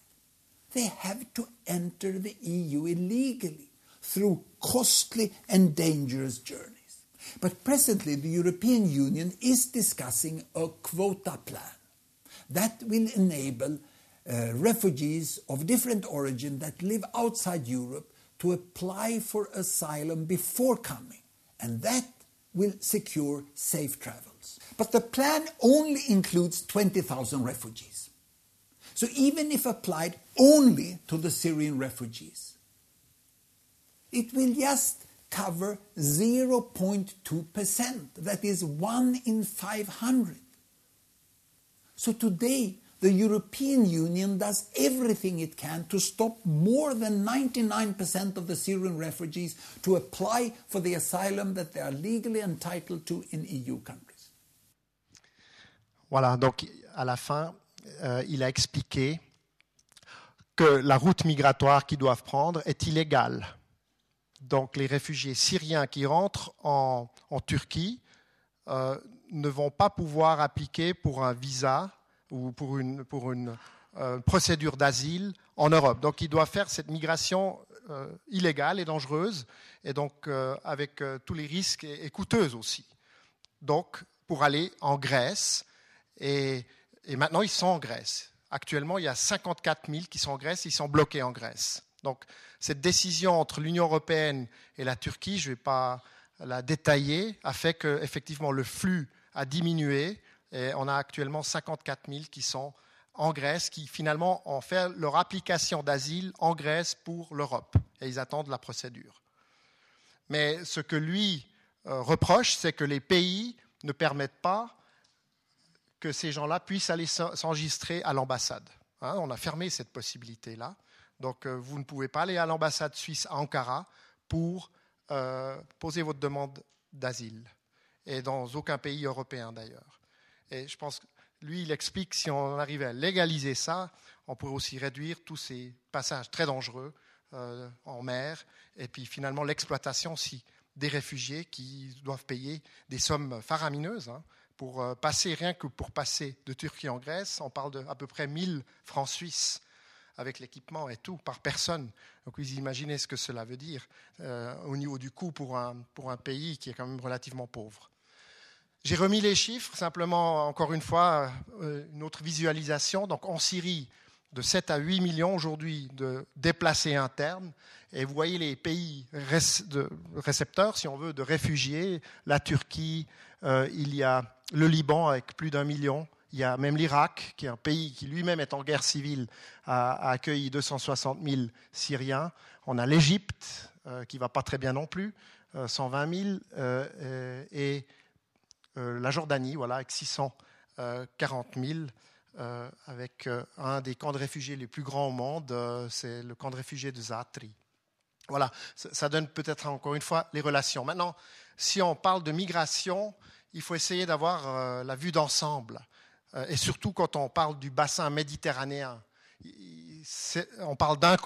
they have to enter the EU illegally through costly and dangerous journeys. But presently, the European Union is discussing a quota plan that will enable uh, refugees of different origin that live outside Europe to apply for asylum before coming, and that will secure safe travels. But the plan only includes 20,000 refugees. So even if applied only to the Syrian refugees, it will just cover 0.2%. That is one in 500. So today, the European Union does everything it can to stop more than 99% of the Syrian refugees to apply for the asylum that they are legally entitled to in EU countries. Voilà, donc à la fin, euh, il a expliqué que la route migratoire qu'ils doivent prendre est illégale. Donc les réfugiés syriens qui rentrent en, Turquie euh, ne vont pas pouvoir appliquer pour un visa ou pour une, euh, procédure d'asile en Europe. Donc il doit faire cette migration euh, illégale et dangereuse, et donc avec tous les risques et, et, coûteuse aussi. Donc pour aller en Grèce, et, et, maintenant ils sont en Grèce. Actuellement, il y a 54 000 qui sont en Grèce, ils sont bloqués en Grèce. Donc cette décision entre l'Union européenne et la Turquie, je ne vais pas la détailler, a fait que effectivement le flux a diminué et on a actuellement 54 000 qui sont en Grèce, qui finalement ont fait leur application d'asile en Grèce pour l'Europe. Et ils attendent la procédure. Mais ce que lui euh, reproche, c'est que les pays ne permettent pas que ces gens-là puissent aller s'enregistrer à l'ambassade. Hein, on a fermé cette possibilité-là. Donc, euh, vous ne pouvez pas aller à l'ambassade suisse à Ankara pour euh, poser votre demande d'asile. Et dans aucun pays européen d'ailleurs. Et je pense que lui, il explique que si on arrivait à légaliser ça, on pourrait aussi réduire tous ces passages très dangereux euh, en mer, et puis finalement l'exploitation aussi des réfugiés qui doivent payer des sommes faramineuses hein, pour passer, rien que pour passer de Turquie en Grèce, on parle d'à peu près 1000 francs suisses avec l'équipement et tout, par personne. Donc vous imaginez ce que cela veut dire euh, au niveau du coût pour un, pour un pays qui est quand même relativement pauvre. J'ai remis les chiffres, simplement, encore une fois, euh, une autre visualisation. Donc en Syrie, de 7 à 8 millions aujourd'hui de déplacés internes. Et vous voyez les pays récepteurs, si on veut, de réfugiés. La Turquie, euh, il y a le Liban avec plus d'un million. Il y a même l'Irak, qui est un pays qui lui-même est en guerre civile, a, accueilli 260 000 Syriens. On a l'Égypte, euh, qui va pas très bien non plus, 120 000. et euh, la Jordanie, voilà, avec 640 000, euh, avec euh, un des camps de réfugiés les plus grands au monde, c'est le camp de réfugiés de Zatri. Voilà, ça donne peut-être encore une fois les relations. Maintenant, si on parle de migration, il faut essayer d'avoir la vue d'ensemble. Et surtout quand on parle du bassin méditerranéen. On parle d'un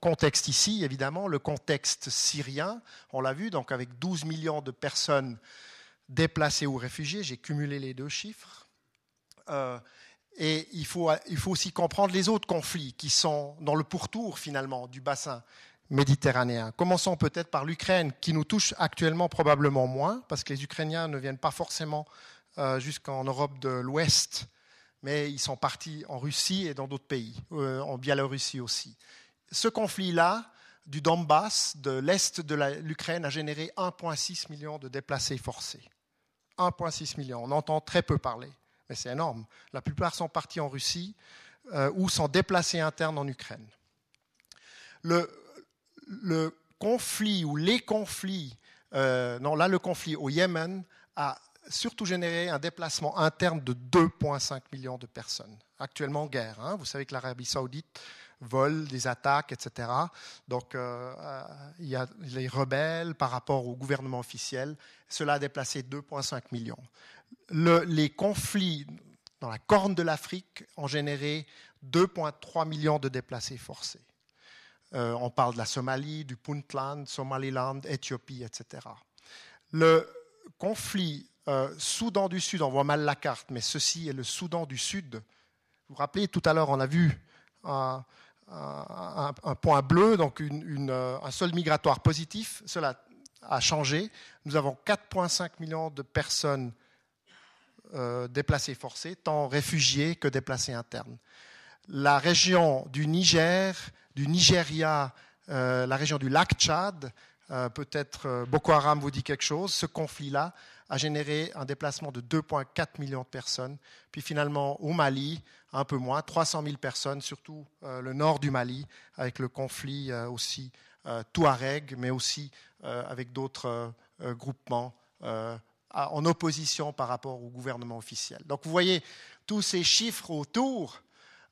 contexte ici, évidemment, le contexte syrien, on l'a vu, donc avec 12 millions de personnes déplacés ou réfugiés. J'ai cumulé les deux chiffres. Euh, et il faut, il faut aussi comprendre les autres conflits qui sont dans le pourtour finalement du bassin méditerranéen. Commençons peut-être par l'Ukraine, qui nous touche actuellement probablement moins, parce que les Ukrainiens ne viennent pas forcément euh, jusqu'en Europe de l'Ouest, mais ils sont partis en Russie et dans d'autres pays, euh, en Biélorussie aussi. Ce conflit-là, du Donbass, de l'Est de l'Ukraine, a généré 1,6 million de déplacés forcés. 1,6 million. On entend très peu parler, mais c'est énorme. La plupart sont partis en Russie euh, ou sont déplacés internes en Ukraine. Le, conflit ou les conflits, euh, non là le conflit au Yémen a surtout généré un déplacement interne de 2,5 millions de personnes. Actuellement en guerre. Hein. Vous savez que l'Arabie saoudite vole, des attaques, etc. Donc euh, euh, il y a les rebelles par rapport au gouvernement officiel. Cela a déplacé 2,5 millions. Le, les conflits dans la corne de l'Afrique ont généré 2,3 millions de déplacés forcés. Euh, on parle de la Somalie, du Puntland, Somaliland, Éthiopie, etc. Le conflit euh, Soudan du Sud, on voit mal la carte, mais ceci est le Soudan du Sud. Vous vous rappelez, tout à l'heure, on a vu un, point bleu, donc euh, un sol migratoire positif. Cela a changé. Nous avons 4,5 millions de personnes euh, déplacées forcées, tant réfugiés que déplacés internes. La région du Niger, du Nigeria, la région du lac Tchad, peut-être Boko Haram vous dit quelque chose, ce conflit-là a généré un déplacement de 2,4 millions de personnes. Puis finalement, au Mali, un peu moins, 300 000 personnes, surtout euh, le nord du Mali, avec le conflit euh, aussi euh, Touareg, mais aussi avec d'autres groupements en opposition par rapport au gouvernement officiel. Donc vous voyez tous ces chiffres autour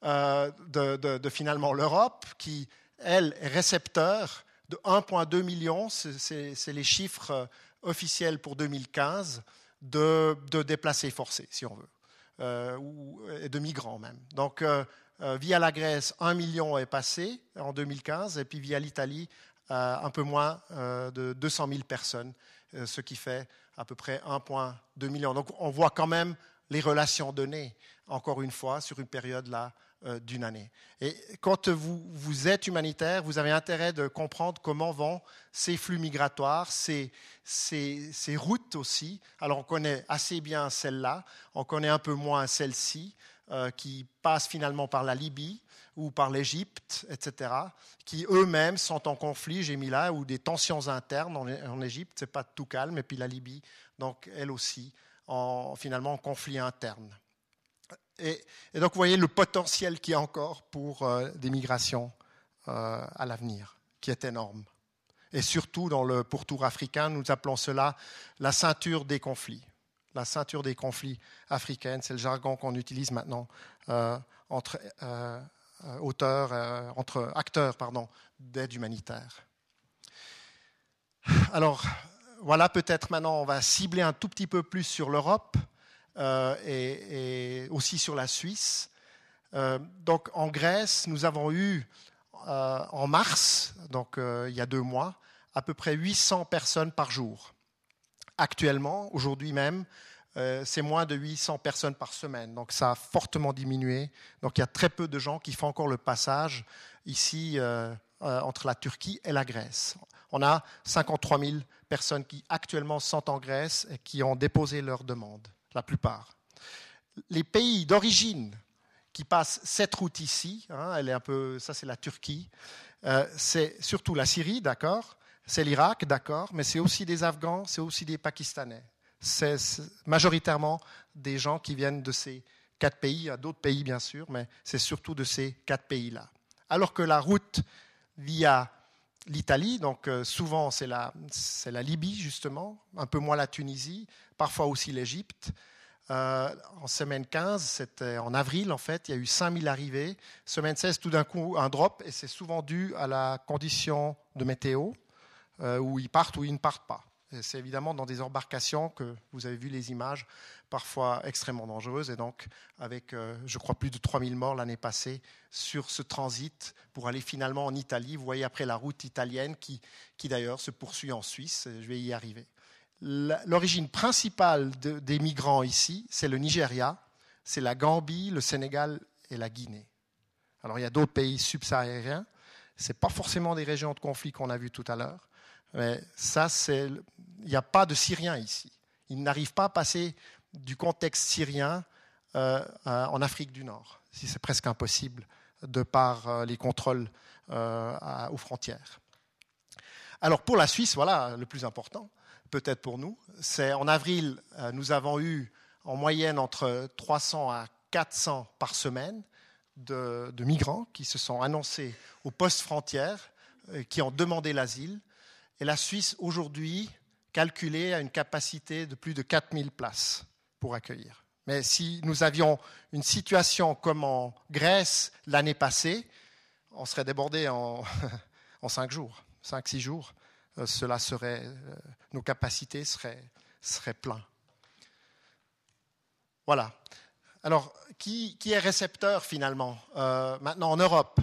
de, de, finalement l'Europe qui, elle, est récepteur de 1,2 million, c'est les chiffres officiel pour 2015 de, de déplacés forcés, si on veut, euh, ou de migrants même. Donc, euh, euh, via la Grèce, un million est passé en 2015, et puis via l'Italie, un peu moins de 200 000 personnes, ce qui fait à peu près 1,2 million. Donc, on voit quand même les relations données, encore une fois, sur une période là euh, d'une année. Et quand vous, vous, êtes humanitaire, vous avez intérêt de comprendre comment vont ces flux migratoires, ces, ces, routes aussi. Alors on connaît assez bien celle-là, on connaît un peu moins celle-ci, euh, qui passe finalement par la Libye ou par l'Égypte, etc., qui eux-mêmes sont en conflit, j'ai mis là, ou des tensions internes en, Égypte, c'est pas tout calme, et puis la Libye, donc elle aussi, en, finalement en conflit interne. Et, donc, vous voyez le potentiel qu'il y a encore pour euh, des migrations euh, à l'avenir, qui est énorme. Et surtout, dans le pourtour africain, nous appelons cela la ceinture des conflits. La ceinture des conflits africaine, c'est le jargon qu'on utilise maintenant euh, entre auteurs, entre acteurs d'aide humanitaire. Alors, voilà, peut-être maintenant, on va cibler un tout petit peu plus sur l'Europe euh, et, aussi sur la Suisse. Euh, donc, en Grèce, nous avons eu euh, en mars, donc il y a deux mois, à peu près 800 personnes par jour. Actuellement, aujourd'hui même, c'est moins de 800 personnes par semaine. Donc, ça a fortement diminué. Donc, il y a très peu de gens qui font encore le passage ici entre la Turquie et la Grèce. On a 53 000 personnes qui actuellement sont en Grèce et qui ont déposé leur demande, la plupart. Les pays d'origine qui passent cette route ici, hein, elle est un peu, ça c'est la Turquie, euh, c'est surtout la Syrie, d'accord, c'est l'Irak, d'accord, mais c'est aussi des Afghans, c'est aussi des Pakistanais. C'est majoritairement des gens qui viennent de ces quatre pays, d'autres pays bien sûr, mais c'est surtout de ces quatre pays-là. Alors que la route via l'Italie, donc euh, souvent c'est la, Libye justement, un peu moins la Tunisie, parfois aussi l'Égypte. Euh, en semaine 15, c'était en avril en fait, il y a eu 5000 arrivées. Semaine 16, tout d'un coup, un drop, et c'est souvent dû à la condition de météo, euh, où ils partent ou ils ne partent pas. C'est évidemment dans des embarcations que vous avez vu les images, parfois extrêmement dangereuses, et donc avec, euh, je crois, plus de 3000 morts l'année passée sur ce transit pour aller finalement en Italie. Vous voyez après la route italienne qui, qui d'ailleurs se poursuit en Suisse, je vais y arriver. L'origine principale des migrants ici, c'est le Nigeria, c'est la Gambie, le Sénégal et la Guinée. Alors il y a d'autres pays subsahariens, ce n'est pas forcément des régions de conflit qu'on a vues tout à l'heure, mais ça, c'est, il n'y a pas de Syriens ici. Ils n'arrivent pas à passer du contexte syrien euh, euh, en Afrique du Nord. C'est presque impossible de par euh, les contrôles aux frontières. Alors pour la Suisse, voilà le plus important, peut-être pour nous, c'est en avril, nous avons eu en moyenne entre 300 à 400 par semaine de, migrants qui se sont annoncés aux postes frontières, qui ont demandé l'asile et la Suisse, aujourd'hui, calculée à une capacité de plus de 4000 places pour accueillir. Mais si nous avions une situation comme en Grèce l'année passée, on serait débordé en, en cinq jours, cinq, six jours. Euh, cela serait, euh, nos capacités seraient, seraient pleines. Voilà. Alors, qui, qui est récepteur finalement? Euh, Maintenant en Europe,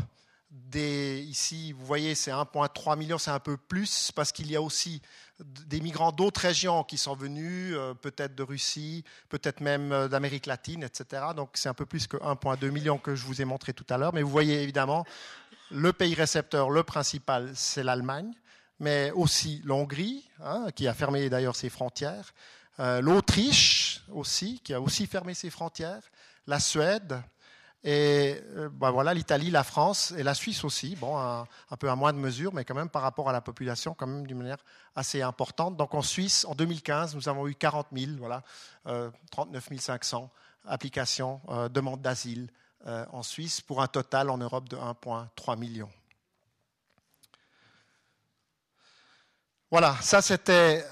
ici, vous voyez, c'est 1,3 million, c'est un peu plus, parce qu'il y a aussi des migrants d'autres régions qui sont venus, euh, peut-être de Russie, peut-être même euh, d'Amérique latine, etc. Donc c'est un peu plus que 1,2 million que je vous ai montré tout à l'heure. Mais vous voyez évidemment, le pays récepteur, le principal, c'est l'Allemagne, mais aussi l'Hongrie, hein, qui a fermé d'ailleurs ses frontières, euh, l'Autriche aussi, qui a aussi fermé ses frontières, la Suède, et euh, ben voilà, l'Italie, la France et la Suisse aussi, bon, un, peu à moindre mesure, mais quand même par rapport à la population, quand même d'une manière assez importante. Donc en Suisse, en 2015, nous avons eu 40 000, voilà, 39 euh, 500 applications, euh, demandes d'asile en Suisse, pour un total en Europe de 1,3 million. Voilà, ça c'était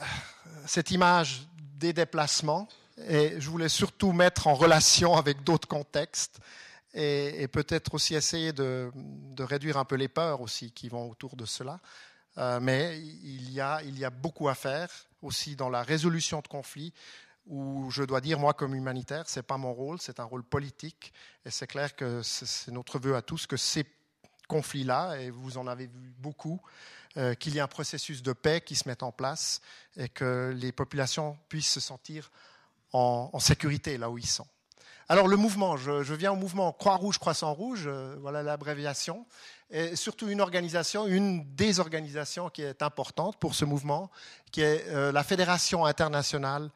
cette image des déplacements. Et je voulais surtout mettre en relation avec d'autres contextes et, peut-être aussi essayer de, réduire un peu les peurs aussi qui vont autour de cela. Euh, mais il y, a, beaucoup à faire aussi dans la résolution de conflits où je dois dire, moi, comme humanitaire, ce n'est pas mon rôle, c'est un rôle politique. Et c'est clair que c'est notre vœu à tous que ces conflits-là, et vous en avez vu beaucoup, euh, qu'il y ait un processus de paix qui se mette en place et que les populations puissent se sentir en, en sécurité là où ils sont. Alors le mouvement, je, viens au mouvement Croix-Rouge, Croissant-Rouge, euh, voilà l'abréviation, et surtout une organisation, une des organisations qui est importante pour ce mouvement, qui est euh, la Fédération internationale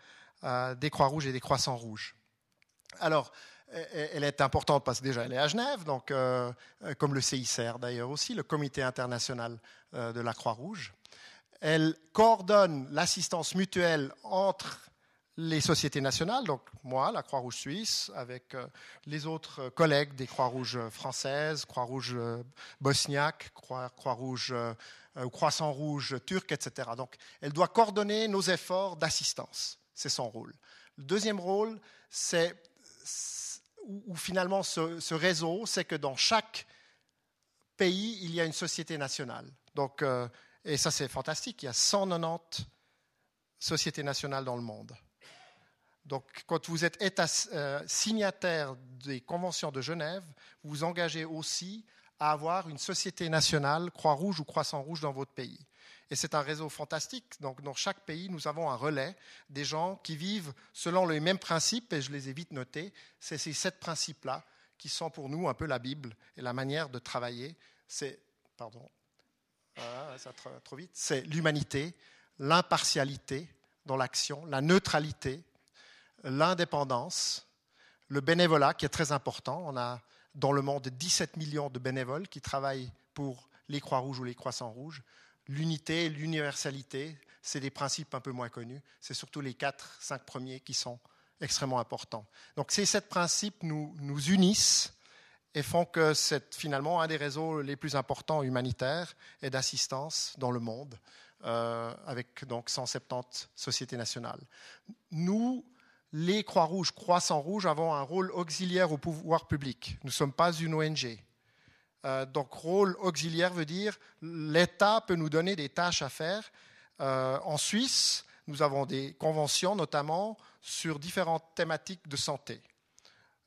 euh, des Croix-Rouges et des Croissants-Rouges. Alors, elle est importante parce que déjà elle est à Genève, donc comme le CICR d'ailleurs aussi, le Comité international de la Croix-Rouge. Elle coordonne l'assistance mutuelle entre les sociétés nationales, donc moi, la Croix-Rouge suisse, avec euh, les autres collègues des Croix-Rouges françaises, Croix-Rouge euh, bosniaque, Croix-Rouge euh, Croissant-Rouge turc, etc. Donc, elle doit coordonner nos efforts d'assistance. C'est son rôle. Le deuxième rôle, c'est où, finalement ce, réseau, c'est que dans chaque pays, il y a une société nationale. Donc, et ça, c'est fantastique. Il y a 190 sociétés nationales dans le monde. Donc, quand vous êtes euh, signataire des conventions de Genève, vous vous engagez aussi à avoir une société nationale, Croix-Rouge ou Croissant-Rouge dans votre pays. Et c'est un réseau fantastique. Donc, dans chaque pays, nous avons un relais des gens qui vivent selon les mêmes principes, et je les ai vite notés. C'est ces sept principes-là qui sont pour nous un peu la Bible et la manière de travailler. C'est. C'est l'humanité, l'impartialité dans l'action, la neutralité, l'indépendance, le bénévolat qui est très important. On a dans le monde 17 millions de bénévoles qui travaillent pour les Croix-Rouges ou les Croissants-Rouges. L'unité, l'universalité, c'est des principes un peu moins connus. C'est surtout les quatre, cinq premiers qui sont extrêmement importants. Donc ces sept principes nous, nous unissent et font que c'est finalement un des réseaux les plus importants humanitaires et d'assistance dans le monde, euh, avec donc 170 sociétés nationales. Nous, les Croix-Rouges, Croissants-Rouges, avons un rôle auxiliaire au pouvoir public. Nous ne sommes pas une ONG. Euh, donc, rôle auxiliaire veut dire l'État peut nous donner des tâches à faire. Euh, en Suisse, nous avons des conventions, notamment sur différentes thématiques de santé.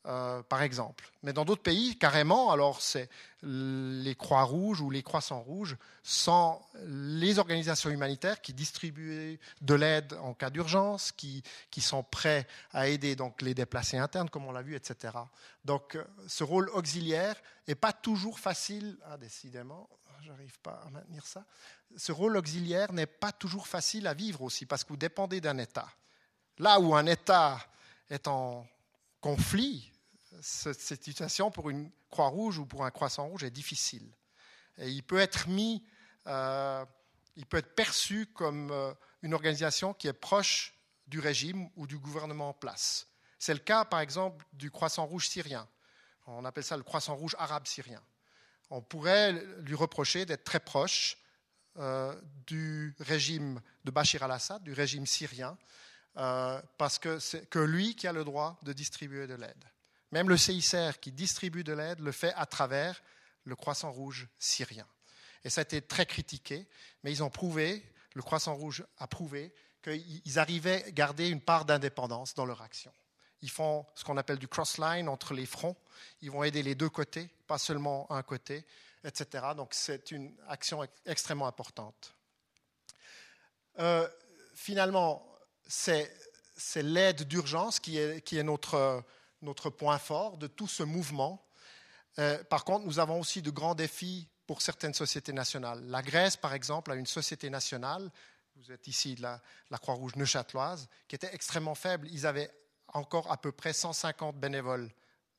Euh, par exemple. Mais dans d'autres pays, carrément, alors c'est les Croix-Rouges ou les Croissants-Rouges sont les organisations humanitaires qui distribuent de l'aide en cas d'urgence, qui, qui, sont prêts à aider donc les déplacés internes, comme on l'a vu, etc. Donc euh, ce rôle auxiliaire n'est pas toujours facile, ah, décidément, j'arrive pas à maintenir ça. Ce rôle auxiliaire n'est pas toujours facile à vivre aussi, parce que vous dépendez d'un État. Là où un État est en conflit, cette situation pour une Croix-Rouge ou pour un Croissant-Rouge est difficile. Il peut être mis, euh, il peut être perçu comme euh, une organisation qui est proche du régime ou du gouvernement en place. C'est le cas, par exemple, du Croissant-Rouge syrien. On appelle ça le Croissant-Rouge arabe syrien. On pourrait lui reprocher d'être très proche euh, du régime de Bachir al-Assad, du régime syrien, parce que c'est que lui qui a le droit de distribuer de l'aide. Même le CICR qui distribue de l'aide le fait à travers le Croissant Rouge syrien. Et ça a été très critiqué, mais ils ont prouvé, le Croissant Rouge a prouvé qu'ils arrivaient à garder une part d'indépendance dans leur action. Ils font ce qu'on appelle du cross-line entre les fronts. Ils vont aider les deux côtés, pas seulement un côté, etc. Donc c'est une action extrêmement importante. Euh, finalement, c'est l'aide d'urgence qui est, notre point fort de tout ce mouvement. Euh, par contre, nous avons aussi de grands défis pour certaines sociétés nationales. La Grèce, par exemple, a une société nationale, vous êtes ici de la, Croix-Rouge neuchâteloise, qui était extrêmement faible. Ils avaient encore à peu près 150 bénévoles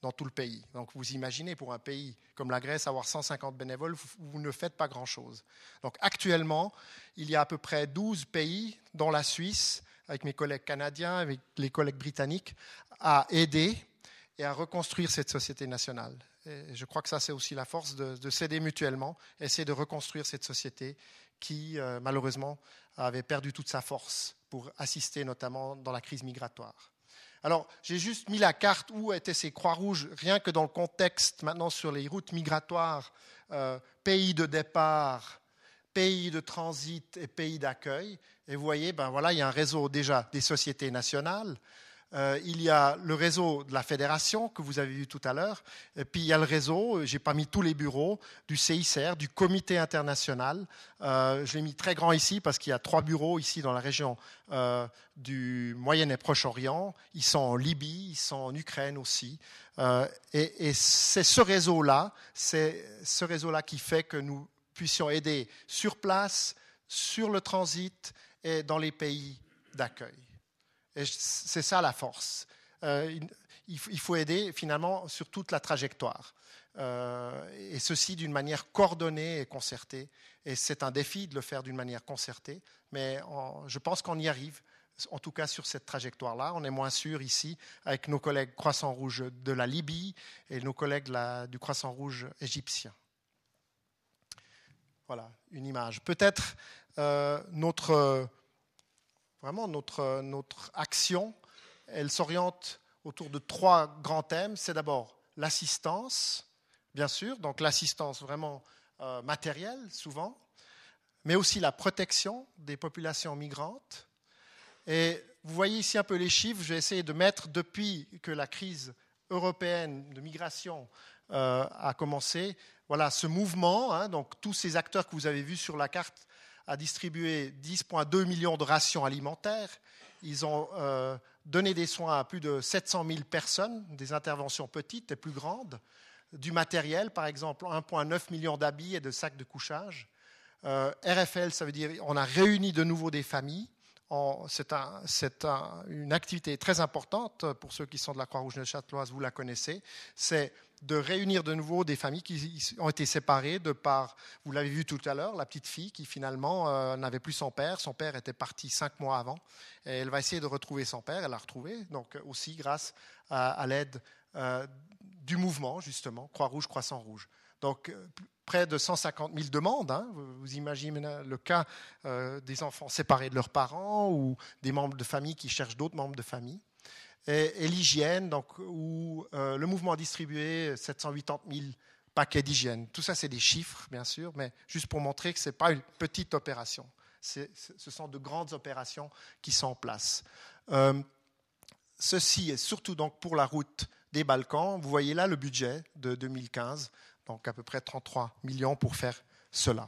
dans tout le pays. Donc vous imaginez, pour un pays comme la Grèce, avoir 150 bénévoles, vous, vous ne faites pas grand-chose. Donc actuellement, il y a à peu près 12 pays, dont la Suisse, avec mes collègues canadiens, avec les collègues britanniques, à aider et à reconstruire cette société nationale. Je crois que ça, c'est aussi la force de, s'aider mutuellement, essayer de reconstruire cette société qui, euh, malheureusement, avait perdu toute sa force pour assister notamment dans la crise migratoire. Alors, j'ai juste mis la carte où étaient ces croix-rouges, rien que dans le contexte maintenant sur les routes migratoires, euh, pays de départ, pays de transit et pays d'accueil. Et vous voyez, ben voilà, il y a un réseau déjà des sociétés nationales, euh, il y a le réseau de la fédération que vous avez vu tout à l'heure, et puis il y a le réseau, euh, j'ai pas mis tous les bureaux, du CICR, du comité international. Euh, je l'ai mis très grand ici parce qu'il y a trois bureaux ici dans la région du Moyen et Proche-Orient. Ils sont en Libye, ils sont en Ukraine aussi. et, et c'est ce réseau-là, c'est ce réseau-là qui fait que nous puissions aider sur place, sur le transit et dans les pays d'accueil. C'est ça la force. Euh, il faut aider finalement sur toute la trajectoire. Euh, et ceci d'une manière coordonnée et concertée. Et c'est un défi de le faire d'une manière concertée, mais je pense qu'on y arrive, en tout cas sur cette trajectoire-là. On est moins sûr ici avec nos collègues Croissant Rouge de la Libye et nos collègues du Croissant Rouge égyptien. Voilà, une image. Peut-être euh, notre vraiment notre, notre action, elle s'oriente autour de trois grands thèmes. C'est d'abord l'assistance, bien sûr, donc l'assistance vraiment euh, matérielle souvent, mais aussi la protection des populations migrantes. Et vous voyez ici un peu les chiffres, je vais essayer de mettre depuis que la crise européenne de migration euh, a commencé, voilà ce mouvement, hein, donc tous ces acteurs que vous avez vus sur la carte a distribué 10,2 millions de rations alimentaires. Ils ont euh, donné des soins à plus de 700 000 personnes, des interventions petites et plus grandes, du matériel, par exemple 1,9 million d'habits et de sacs de couchage. Euh, RFL, ça veut dire on a réuni de nouveau des familles. C'est une activité très importante pour ceux qui sont de la Croix-Rouge neuchâteloise, vous la connaissez. C'est de réunir de nouveau des familles qui ont été séparées de par, vous l'avez vu tout à l'heure, la petite fille qui finalement euh, n'avait plus son père. Son père était parti cinq mois avant. Et elle va essayer de retrouver son père. Elle l'a retrouvé, donc aussi grâce à, l'aide euh, du mouvement, justement, Croix-Rouge, Croissant-Rouge. Donc, euh, près de 150 000 demandes. Hein. Vous, imaginez le cas des enfants séparés de leurs parents ou des membres de famille qui cherchent d'autres membres de famille et, l'hygiène, donc, où euh, le mouvement a distribué 780 000 paquets d'hygiène. Tout ça, c'est des chiffres, bien sûr, mais juste pour montrer que ce n'est pas une petite opération. ce sont de grandes opérations qui sont en place. Euh, ceci est surtout donc pour la route des Balkans. Vous voyez là le budget de 2015, donc à peu près 33 millions pour faire cela.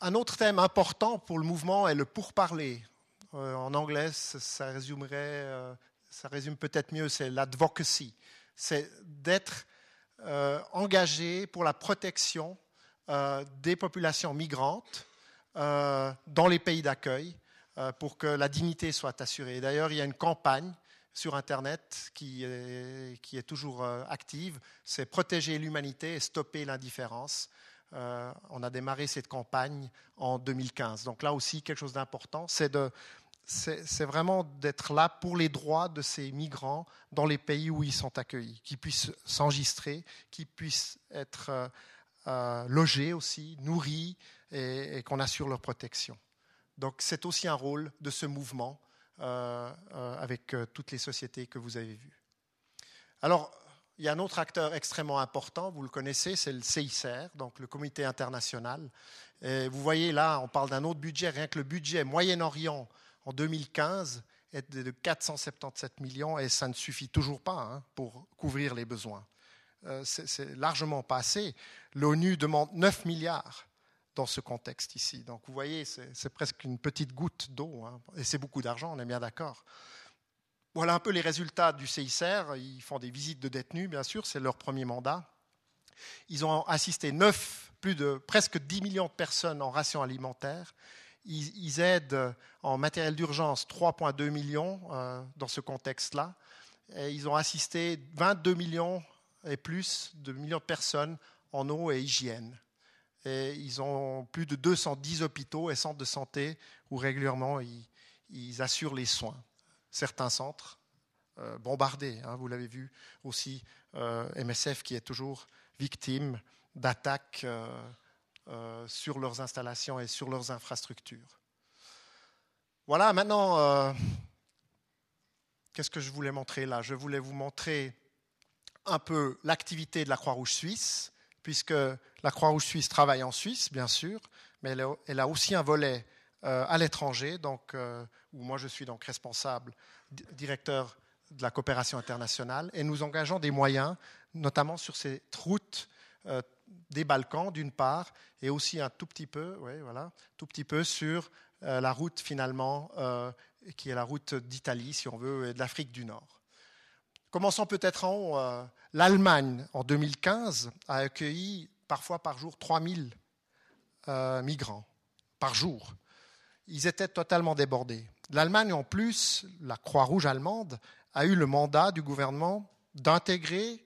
Un autre thème important pour le mouvement est le pourparler. Euh, en anglais, ça résumerait, euh, ça résume peut-être mieux, c'est l'advocacy. C'est d'être euh, engagé pour la protection des populations migrantes dans les pays d'accueil pour que la dignité soit assurée. D'ailleurs, il y a une campagne sur Internet qui est, toujours active, c'est protéger l'humanité et stopper l'indifférence. on a démarré cette campagne en 2015. Donc là aussi, quelque chose d'important, c'est de, c'est vraiment d'être là pour les droits de ces migrants dans les pays où ils sont accueillis, qu'ils puissent s'enregistrer, qu'ils puissent être euh, euh, logés aussi, nourris et, qu'on assure leur protection. Donc c'est aussi un rôle de ce mouvement euh, avec toutes les sociétés que vous avez vues. Alors, il y a un autre acteur extrêmement important, vous le connaissez, c'est le CICR, donc le Comité international. Vous voyez là, on parle d'un autre budget, rien que le budget Moyen-Orient en 2015 est de 477 millions et ça ne suffit toujours pas hein, pour couvrir les besoins. Euh, c'est largement pas assez. L'ONU demande 9 milliards dans ce contexte ici. Donc vous voyez, c'est presque une petite goutte d'eau, hein, et c'est beaucoup d'argent, on est bien d'accord. Voilà un peu les résultats du CICR. Ils font des visites de détenus, bien sûr, c'est leur premier mandat. Ils ont assisté 9, plus de presque 10 millions de personnes en ration alimentaire ils, aident en matériel d'urgence 3,2 millions euh, dans ce contexte-là. ils ont assisté 22 millions et plus de millions de personnes en eau et hygiène. Ils ont plus de 210 hôpitaux et centres de santé où régulièrement ils, assurent les soins. Certains centres euh, bombardés, hein, vous l'avez vu aussi, euh, MSF qui est toujours victime d'attaques euh, sur leurs installations et sur leurs infrastructures. Voilà, maintenant, euh, qu'est-ce que je voulais montrer là? Je voulais vous montrer un peu l'activité de la Croix-Rouge suisse, puisque la Croix-Rouge suisse travaille en Suisse, bien sûr, mais elle a aussi un volet euh, à l'étranger, donc, où moi je suis donc responsable, directeur de la coopération internationale, et nous engageons des moyens, notamment sur cette route des Balkans d'une part, et aussi un tout petit peu, voilà, tout petit peu sur euh, la route finalement, euh, qui est la route d'Italie, si on veut, et de l'Afrique du Nord. Commençons peut-être en haut. Euh, L'Allemagne, en 2015, a accueilli parfois par jour 3000 migrants, par jour. Ils étaient totalement débordés. L'Allemagne, en plus, la Croix-Rouge allemande, a eu le mandat du gouvernement d'intégrer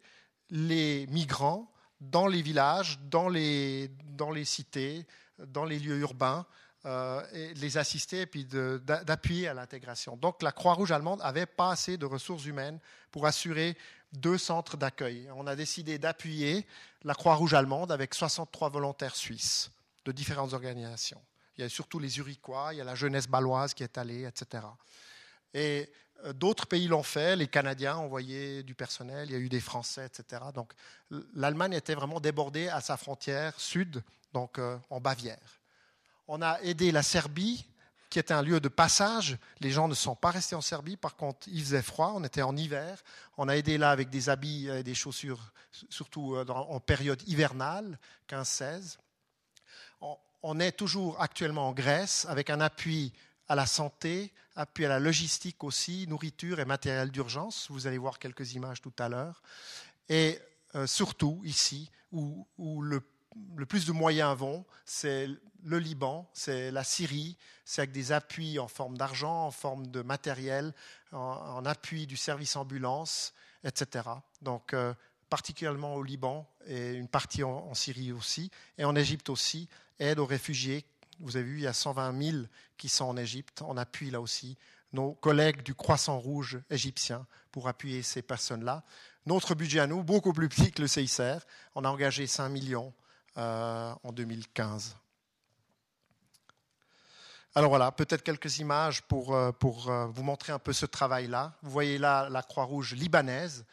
les migrants dans les villages, dans les, dans les cités, dans les lieux urbains, euh, et les assister et puis d'appuyer à l'intégration. Donc la Croix-Rouge allemande n'avait pas assez de ressources humaines pour assurer deux centres d'accueil. On a décidé d'appuyer la Croix-Rouge allemande avec 63 volontaires suisses de différentes organisations. Il y a surtout les Uriquois, il y a la jeunesse baloise qui est allée, etc. Et euh, d'autres pays l'ont fait, les Canadiens ont envoyé du personnel, il y a eu des Français, etc. Donc l'Allemagne était vraiment débordée à sa frontière sud, donc euh, en Bavière. On a aidé la Serbie, qui était un lieu de passage. Les gens ne sont pas restés en Serbie, par contre il faisait froid, on était en hiver. On a aidé là avec des habits et des chaussures, surtout euh, en période hivernale, 15-16. On est toujours actuellement en Grèce avec un appui à la santé, appui à la logistique aussi, nourriture et matériel d'urgence. Vous allez voir quelques images tout à l'heure. Et euh, surtout ici, où, le, plus de moyens vont, c'est le Liban, c'est la Syrie, c'est avec des appuis en forme d'argent, en forme de matériel, en, appui du service ambulance, etc. Donc, euh, particulièrement au Liban et une partie en, en Syrie aussi, et en Égypte aussi, aide aux réfugiés vous avez vu, il y a 120 000 qui sont en Égypte. On appuie là aussi nos collègues du Croissant Rouge égyptien pour appuyer ces personnes-là. Notre budget à nous, beaucoup plus petit que le CICR, on a engagé 5 millions euh, en 2015. Alors voilà, peut-être quelques images pour, euh, pour euh, vous montrer un peu ce travail-là. Vous voyez là la Croix-Rouge libanaise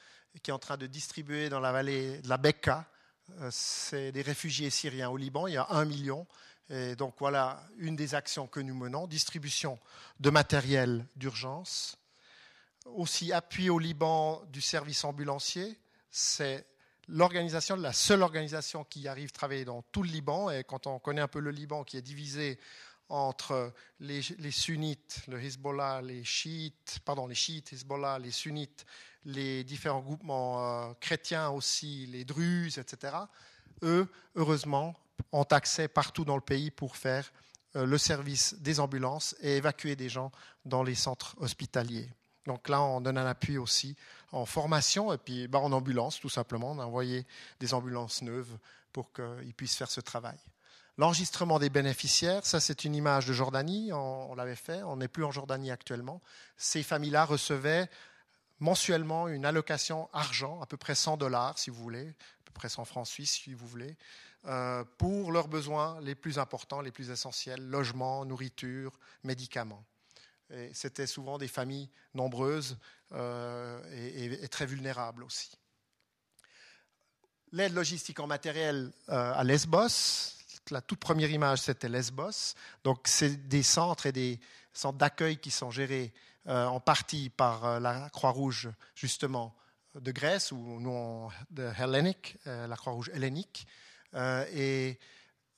qui est en train de distribuer dans la vallée de la Beka. C'est des réfugiés syriens au Liban, il y a un million. Et donc voilà une des actions que nous menons, distribution de matériel d'urgence. Aussi appui au Liban du service ambulancier, c'est l'organisation, la seule organisation qui arrive à travailler dans tout le Liban. Et quand on connaît un peu le Liban qui est divisé entre les, sunnites, le Hezbollah, les chiites, pardon, les chiites, Hezbollah, les sunnites, les différents groupements euh, chrétiens aussi, les druzes, etc. Eux, heureusement, ont accès partout dans le pays pour faire euh, le service des ambulances et évacuer des gens dans les centres hospitaliers. Donc là, on donne un appui aussi en formation et puis bah, en ambulance, tout simplement. On a envoyé des ambulances neuves pour qu'ils puissent faire ce travail. L'enregistrement des bénéficiaires, ça c'est une image de Jordanie, on, l'avait fait, on n'est plus en Jordanie actuellement. Ces familles-là recevaient mensuellement une allocation argent, à peu près 100 dollars si vous voulez, à peu près 100 francs suisses si vous voulez, euh, pour leurs besoins les plus importants, les plus essentiels, logement, nourriture, médicaments. Et c'était souvent des familles nombreuses euh, et, très vulnérables aussi. L'aide logistique en matériel euh, à Lesbos, la toute première image c'était Lesbos, donc c'est des centres et des centres d'accueil qui sont gérés en partie par la Croix-Rouge justement de Grèce ou nous de Hellenic, la Croix-Rouge hellénique, euh,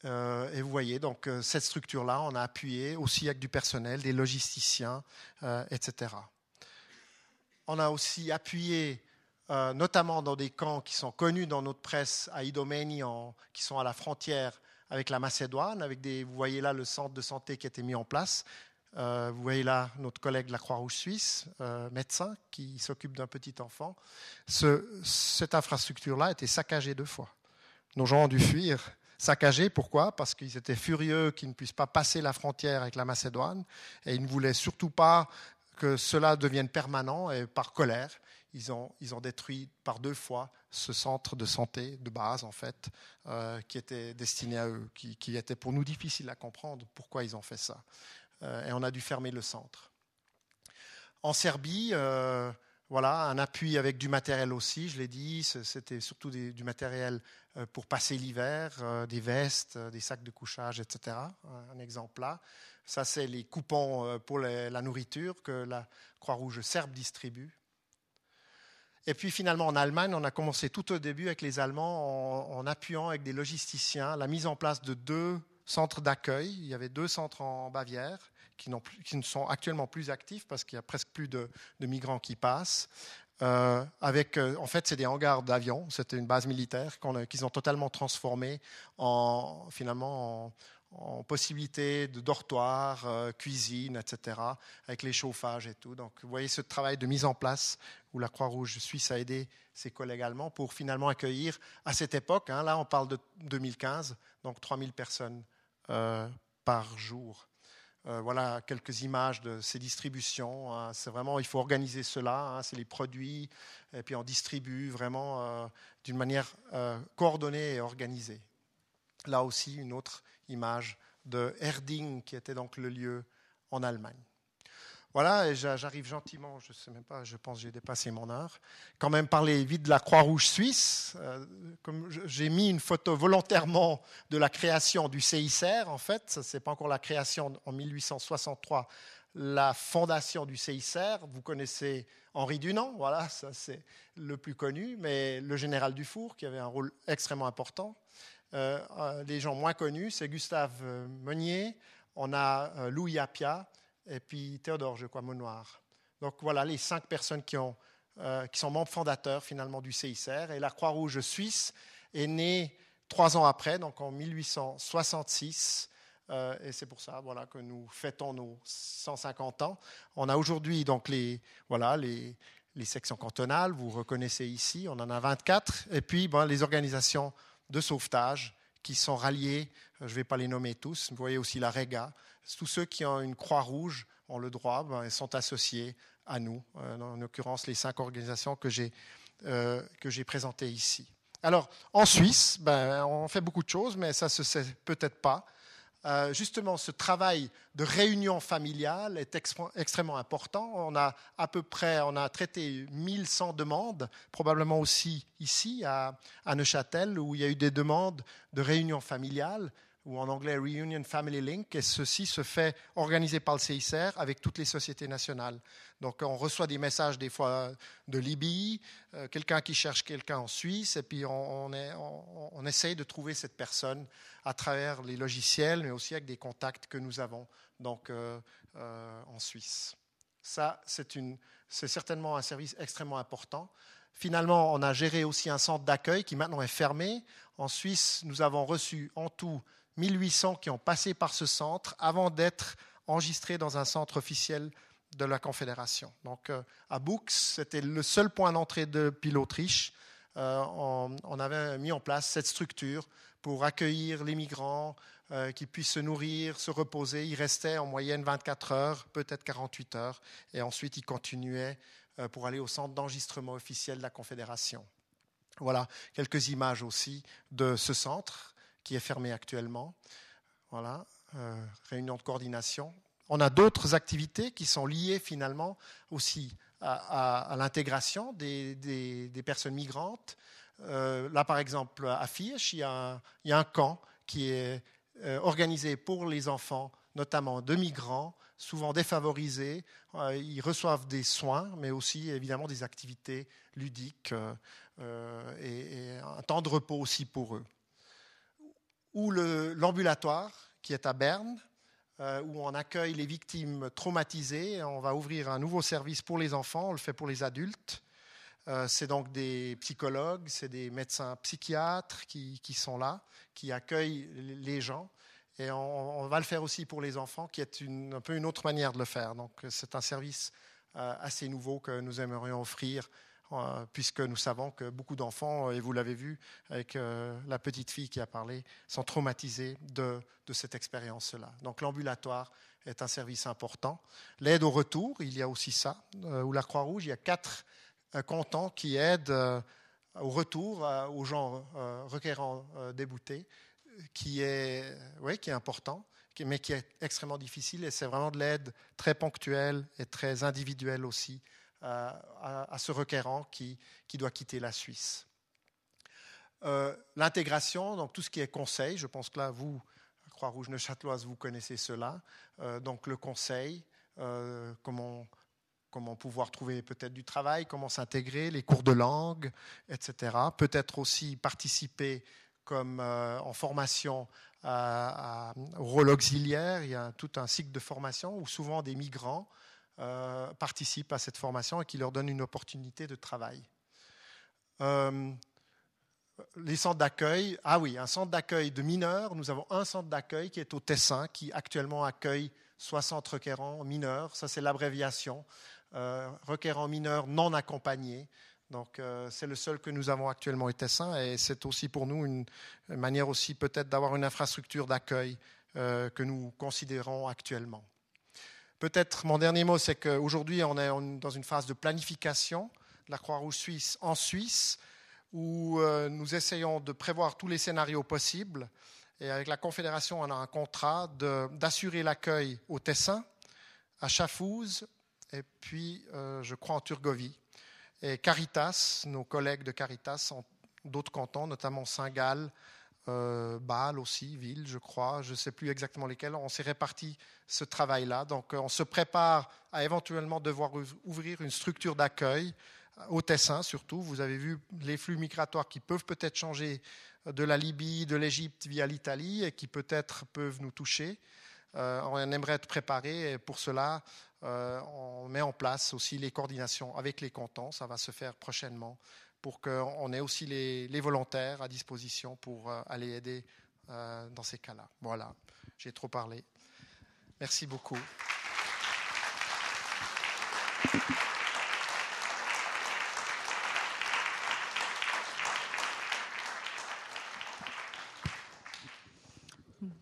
euh, et, vous voyez, donc euh, cette structure-là, on a appuyé aussi avec du personnel, des logisticiens, etc. On a aussi appuyé, notamment dans des camps qui sont connus dans notre presse à Idomeni, qui sont à la frontière avec la Macédoine, avec des, vous voyez là le centre de santé qui a été mis en place. vous voyez là notre collègue de la Croix-Rouge suisse, médecin, qui s'occupe d'un petit enfant. cette infrastructure-là a été saccagée deux fois. Nos gens ont dû fuir, saccagés. Pourquoi? Parce qu'ils étaient furieux qu'ils ne puissent pas passer la frontière avec la Macédoine et ils ne voulaient surtout pas que cela devienne permanent et par colère, ils ont, ils ont détruit par deux fois ce centre de santé de base, en fait, euh, qui était destiné à eux, qui, était pour nous difficile à comprendre pourquoi ils ont fait ça. Euh, et on a dû fermer le centre. En Serbie, euh, voilà, un appui avec du matériel aussi, je l'ai dit, c'était surtout du matériel pour passer l'hiver, euh, des vestes, euh, des sacs de couchage, etc. Un exemple là. Ça, c'est les coupons pour la nourriture que la Croix-Rouge serbe distribue. Et puis finalement, en Allemagne, on a commencé tout au début avec les Allemands en, appuyant avec des logisticiens la mise en place de deux centres d'accueil. Il y avait deux centres en Bavière qui, qui, ne sont actuellement plus actifs parce qu'il y a presque plus de, migrants qui passent. Euh, avec, euh, en fait, c'est des hangars d'avions. C'était une base militaire qu'ils ont totalement transformé en finalement en, possibilité de dortoir, euh, cuisine, etc., avec les chauffages et tout. Donc, vous voyez ce travail de mise en place où la Croix-Rouge suisse a aidé ses collègues allemands pour finalement accueillir à cette époque, hein, là on parle de 2015, donc 3000 personnes par jour. Euh, voilà quelques images de ces distributions. Hein. C'est vraiment, il faut organiser cela. Hein. C'est les produits, et puis on distribue vraiment euh, d'une manière euh, coordonnée et organisée. Là aussi, une autre image de Erding, qui était donc le lieu en Allemagne. Voilà, et j'arrive gentiment, je ne sais même pas, je pense que j'ai dépassé mon heure. Quand même parler vite de la Croix-Rouge suisse. Euh, comme j'ai mis une photo volontairement de la création du CICR, en fait, ce n'est pas encore la création en 1863, la fondation du CICR. Vous connaissez Henri Dunant, voilà, ça c'est le plus connu, mais le général Dufour, qui avait un rôle extrêmement important. Euh, euh, les gens moins connus, c'est Gustave Meunier, on a Louis Appia, et puis Théodore, je crois, Monoir. Donc voilà les cinq personnes qui, euh, sont membres fondateurs finalement du CICR. Et la Croix-Rouge suisse est née trois ans après, donc en 1866. Euh, et c'est pour ça voilà, que nous fêtons nos 150 ans. On a aujourd'hui donc les, voilà, les, sections cantonales, vous reconnaissez ici, on en a 24. Et puis bon, les organisations de sauvetage qui sont ralliées, je ne vais pas les nommer tous, vous voyez aussi la REGA, tous ceux qui ont une croix rouge ont le droit, ben, sont associés à nous, euh, en l'occurrence les cinq organisations que j'ai euh, présentées ici. Alors, en Suisse, ben, on fait beaucoup de choses, mais ça ne se sait peut-être pas. Euh, justement, ce travail de réunion familiale est extrêmement important. On a à peu près, on a traité 1100 demandes, probablement aussi ici à Neuchâtel, où il y a eu des demandes de réunion familiale ou en anglais Reunion Family Link, et ceci se fait organiser par le CICR avec toutes les sociétés nationales. Donc on reçoit des messages des fois de Libye, euh, quelqu'un qui cherche quelqu'un en Suisse, et puis on, on, essaye de trouver cette personne à travers les logiciels, mais aussi avec des contacts que nous avons donc, euh, euh, en Suisse. Ça, c'est certainement un service extrêmement important. Finalement, on a géré aussi un centre d'accueil qui maintenant est fermé. En Suisse, nous avons reçu en tout 1800 qui ont passé par ce centre avant d'être enregistrés dans un centre officiel de la Confédération. Donc euh, à Bux, c'était le seul point d'entrée depuis l'Autriche. Euh, on, avait mis en place cette structure pour accueillir les migrants, euh, qui puissent se nourrir, se reposer. Ils restaient en moyenne 24 heures, peut-être 48 heures, et ensuite ils continuaient pour aller au centre d'enregistrement officiel de la Confédération. Voilà quelques images aussi de ce centre est fermé actuellement. Voilà, euh, réunion de coordination. On a d'autres activités qui sont liées finalement aussi à, l'intégration des, personnes migrantes. Euh, là, par exemple, à Fiche, il y, a un, camp qui est euh, organisé pour les enfants, notamment de migrants, souvent défavorisés. ils reçoivent des soins, mais aussi évidemment des activités ludiques et un temps de repos aussi pour eux ou l'ambulatoire qui est à Berne, euh, où on accueille les victimes traumatisées. On va ouvrir un nouveau service pour les enfants, on le fait pour les adultes. Euh, c'est donc des psychologues, c'est des médecins psychiatres qui, sont là, qui accueillent les gens. Et on, va le faire aussi pour les enfants, qui est un peu une autre manière de le faire. Donc c'est un service euh, assez nouveau que nous aimerions offrir puisque nous savons que beaucoup d'enfants, et vous l'avez vu avec euh, la petite fille qui a parlé, sont traumatisés de, cette expérience-là. Donc l'ambulatoire est un service important. L'aide au retour, il y a aussi ça, euh, où la Croix-Rouge, il y a quatre cantons qui aident au retour aux gens requérants déboutés, qui est, oui, qui est important mais qui est extrêmement difficile et c'est vraiment de l'aide très ponctuelle et très individuelle aussi à, ce requérant qui, qui, doit quitter la Suisse. Euh, l'intégration, donc tout ce qui est conseil, je pense que là, vous, Croix-Rouge Neuchâteloise, vous connaissez cela. Euh, donc le conseil, euh, comment, comment pouvoir trouver peut-être du travail, comment s'intégrer, les cours de langue, etc. Peut-être aussi participer comme en formation au rôle auxiliaire. Il y a tout un cycle de formation où souvent des migrants euh, participent à cette formation et qui leur donne une opportunité de travail. Euh, les centres d'accueil, ah oui, un centre d'accueil de mineurs, nous avons un centre d'accueil qui est au Tessin, qui actuellement accueille 60 requérants mineurs, ça c'est l'abréviation, euh, requérants mineurs non accompagnés. Donc c'est le seul que nous avons actuellement au Tessin et c'est aussi pour nous une, manière aussi peut-être d'avoir une infrastructure d'accueil que nous considérons actuellement. Peut-être mon dernier mot, c'est qu'aujourd'hui, on est dans une phase de planification de la Croix-Rouge suisse en Suisse, où euh, nous essayons de prévoir tous les scénarios possibles. Et avec la Confédération, on a un contrat d'assurer l'accueil au Tessin, à Chafouz, et puis je crois en Turgovie. Et Caritas, nos collègues de Caritas en d'autres cantons, notamment Saint-Gall, euh, Bâle aussi, Ville, je crois, je ne sais plus exactement lesquels. On s'est réparti ce travail-là. Donc, on se prépare à éventuellement devoir ouvrir une structure d'accueil au Tessin surtout. Vous avez vu les flux migratoires qui peuvent peut-être changer de la Libye, de l'Égypte via l'Italie et qui peut-être peuvent nous toucher. Euh, on aimerait être préparé et pour cela, euh, on met en place aussi les coordinations avec les cantons. Ça va se faire prochainement pour qu'on ait aussi les, volontaires à disposition pour euh, aller aider dans ces cas-là. Voilà, j'ai trop parlé. Merci beaucoup.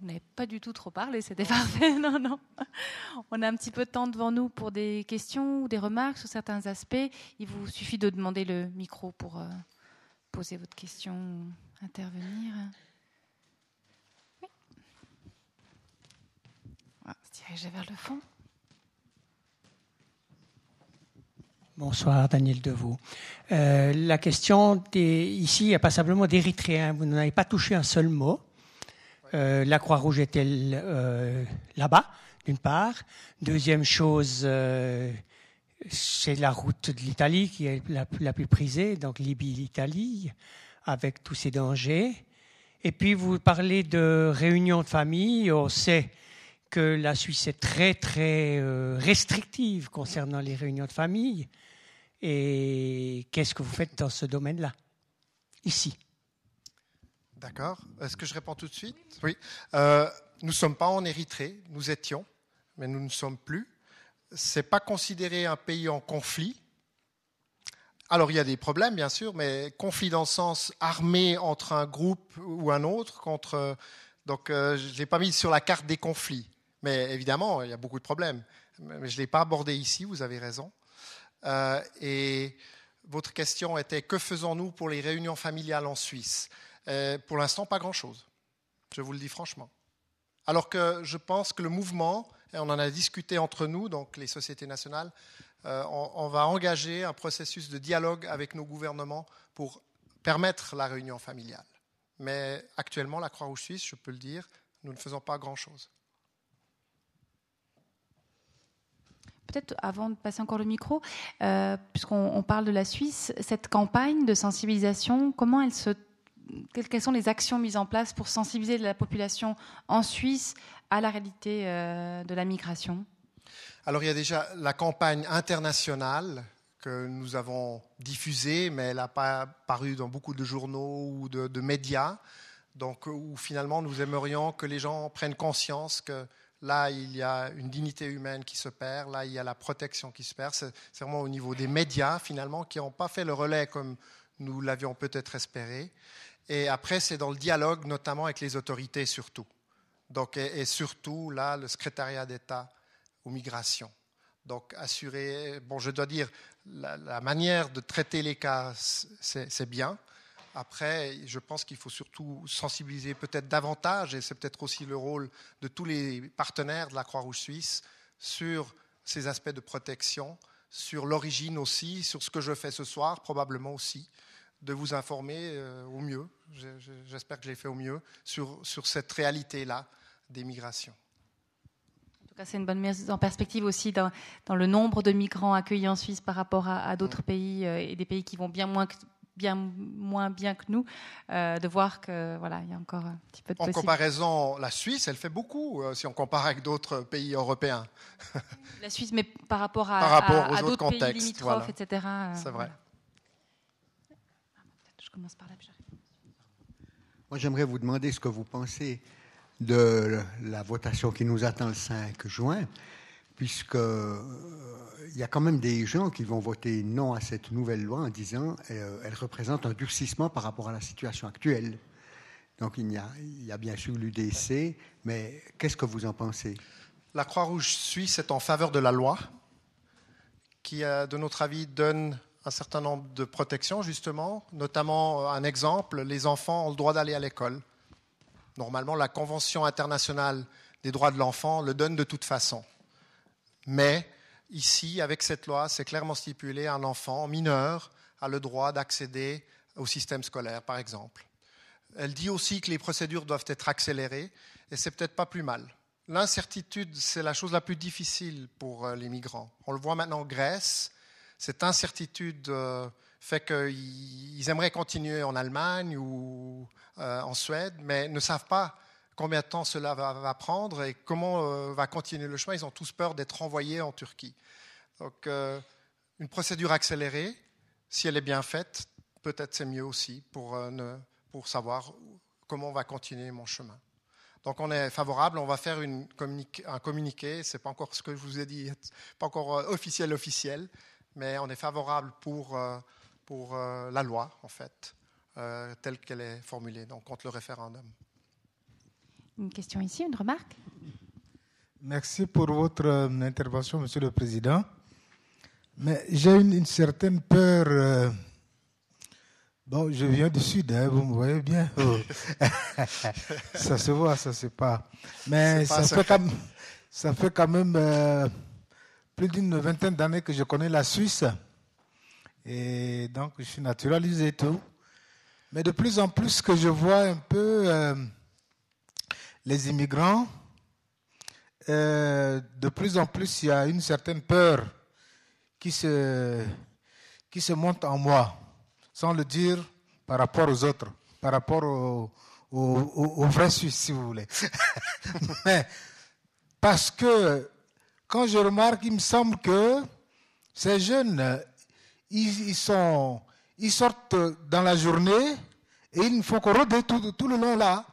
n'avez pas du tout trop parlé, c'était parfait. Non, non. On a un petit peu de temps devant nous pour des questions ou des remarques sur certains aspects. Il vous suffit de demander le micro pour euh, poser votre question ou intervenir. Oui. On va se diriger vers le fond. Bonsoir, Daniel Deveau. Euh, la question des, ici, il n'y a pas simplement d'Érythréens. Vous n'en avez pas touché un seul mot. Euh, la Croix-Rouge est-elle euh, là-bas, d'une part. Deuxième chose, euh, c'est la route de l'Italie qui est la, plus prisée, donc Libye-Italie, avec tous ses dangers. Et puis vous parlez de réunions de famille. On sait que la Suisse est très très restrictive concernant les réunions de famille. Et qu'est-ce que vous faites dans ce domaine-là, ici D'accord. Est-ce que je réponds tout de suite? Oui. Euh, nous ne sommes pas en Érythrée, nous étions, mais nous ne sommes plus. Ce n'est pas considéré un pays en conflit. Alors il y a des problèmes, bien sûr, mais conflit dans le sens armé entre un groupe ou un autre. Contre, donc euh, je ne l'ai pas mis sur la carte des conflits. Mais évidemment, il y a beaucoup de problèmes. Mais je ne l'ai pas abordé ici, vous avez raison. Euh, et votre question était que faisons-nous pour les réunions familiales en Suisse? Euh, pour l'instant, pas grand-chose. Je vous le dis franchement. Alors que je pense que le mouvement, et on en a discuté entre nous, donc les sociétés nationales, euh, on, va engager un processus de dialogue avec nos gouvernements pour permettre la réunion familiale. Mais actuellement, la Croix-Rouge suisse, je peux le dire, nous ne faisons pas grand-chose. Peut-être avant de passer encore le micro, euh, puisqu'on parle de la Suisse, cette campagne de sensibilisation, comment elle se quelles sont les actions mises en place pour sensibiliser la population en Suisse à la réalité euh, de la migration? Alors il y a déjà la campagne internationale que nous avons diffusée, mais elle n'a pas paru dans beaucoup de journaux ou de, médias. Donc, où finalement nous aimerions que les gens prennent conscience que là, il y a une dignité humaine qui se perd, là, il y a la protection qui se perd. C'est vraiment au niveau des médias, finalement, qui n'ont pas fait le relais comme nous l'avions peut-être espéré. Et après, c'est dans le dialogue, notamment avec les autorités surtout. Donc, et, surtout, là, le secrétariat d'État aux migrations. Donc, assurer, bon, je dois dire, la, manière de traiter les cas, c'est bien. Après, je pense qu'il faut surtout sensibiliser peut-être davantage, et c'est peut-être aussi le rôle de tous les partenaires de la Croix-Rouge suisse, sur ces aspects de protection, sur l'origine aussi, sur ce que je fais ce soir, probablement aussi de vous informer euh, au mieux, j'espère que j'ai fait au mieux, sur, sur cette réalité-là des migrations. En tout cas, c'est une bonne mise en perspective aussi dans, dans, le nombre de migrants accueillis en Suisse par rapport à, d'autres mm. pays euh, et des pays qui vont bien moins bien moins bien que nous, euh, de voir que voilà, il y a encore un petit peu de En comparaison, la Suisse, elle fait beaucoup si on compare avec d'autres pays européens. La Suisse, mais par rapport à, par rapport aux autres pays limitrophes, etc. C'est vrai. Moi, j'aimerais vous demander ce que vous pensez de la votation qui nous attend le 5 juin, puisque euh, il y a quand même des gens qui vont voter non à cette nouvelle loi en disant qu'elle euh, représente un durcissement par rapport à la situation actuelle. Donc il y a, il y a bien sûr l'UDC, mais qu'est-ce que vous en pensez? La Croix-Rouge suisse est en faveur de la loi qui, de notre avis, donne un certain nombre de protections, justement, notamment euh, un exemple, les enfants ont le droit d'aller à l'école. Normalement, la Convention internationale des droits de l'enfant le donne de toute façon. Mais Ici, avec cette loi, c'est clairement stipulé, un enfant mineur a le droit d'accéder au système scolaire, par exemple. Elle dit aussi que les procédures doivent être accélérées, et c'est peut-être pas plus mal. L'incertitude, c'est la chose la plus difficile pour euh, les migrants. On le voit maintenant en Grèce. Cette incertitude euh, fait qu'ils aimeraient continuer en Allemagne ou euh, en Suède, mais ne savent pas combien de temps cela va, prendre et comment va continuer le chemin. Ils ont tous peur d'être renvoyés en Turquie. Donc, une procédure accélérée, si elle est bien faite, peut-être c'est mieux aussi pour, pour savoir comment va continuer mon chemin. Donc on est favorable, on va faire un communiqué, c'est pas encore ce que je vous ai dit, pas encore euh, officiel officiel, mais on est favorable pour, euh, pour euh, la loi en fait, telle qu'elle est formulée, donc contre le référendum. Une question ici, une remarque? Merci pour votre intervention, Monsieur le Président. Mais j'ai une, une, certaine peur Bon, je viens du sud, hein, vous me voyez bien. Oh. ça se voit, ça se pas. Mais ça, fait quand, ça fait quand même euh, plus d'une vingtaine d'années que je connais la Suisse. Et donc, je suis naturalisé et tout. Mais de plus en plus que je vois un peu euh, les immigrants, euh, de plus en plus, il y a une certaine peur qui se, qui se monte en moi sans le dire par rapport aux autres, par rapport aux, vrais Suisses, si vous voulez. Mais parce que quand je remarque, il me semble que ces jeunes, ils, sont, ils sortent dans la journée et ils ne font que rôder tout, le long là.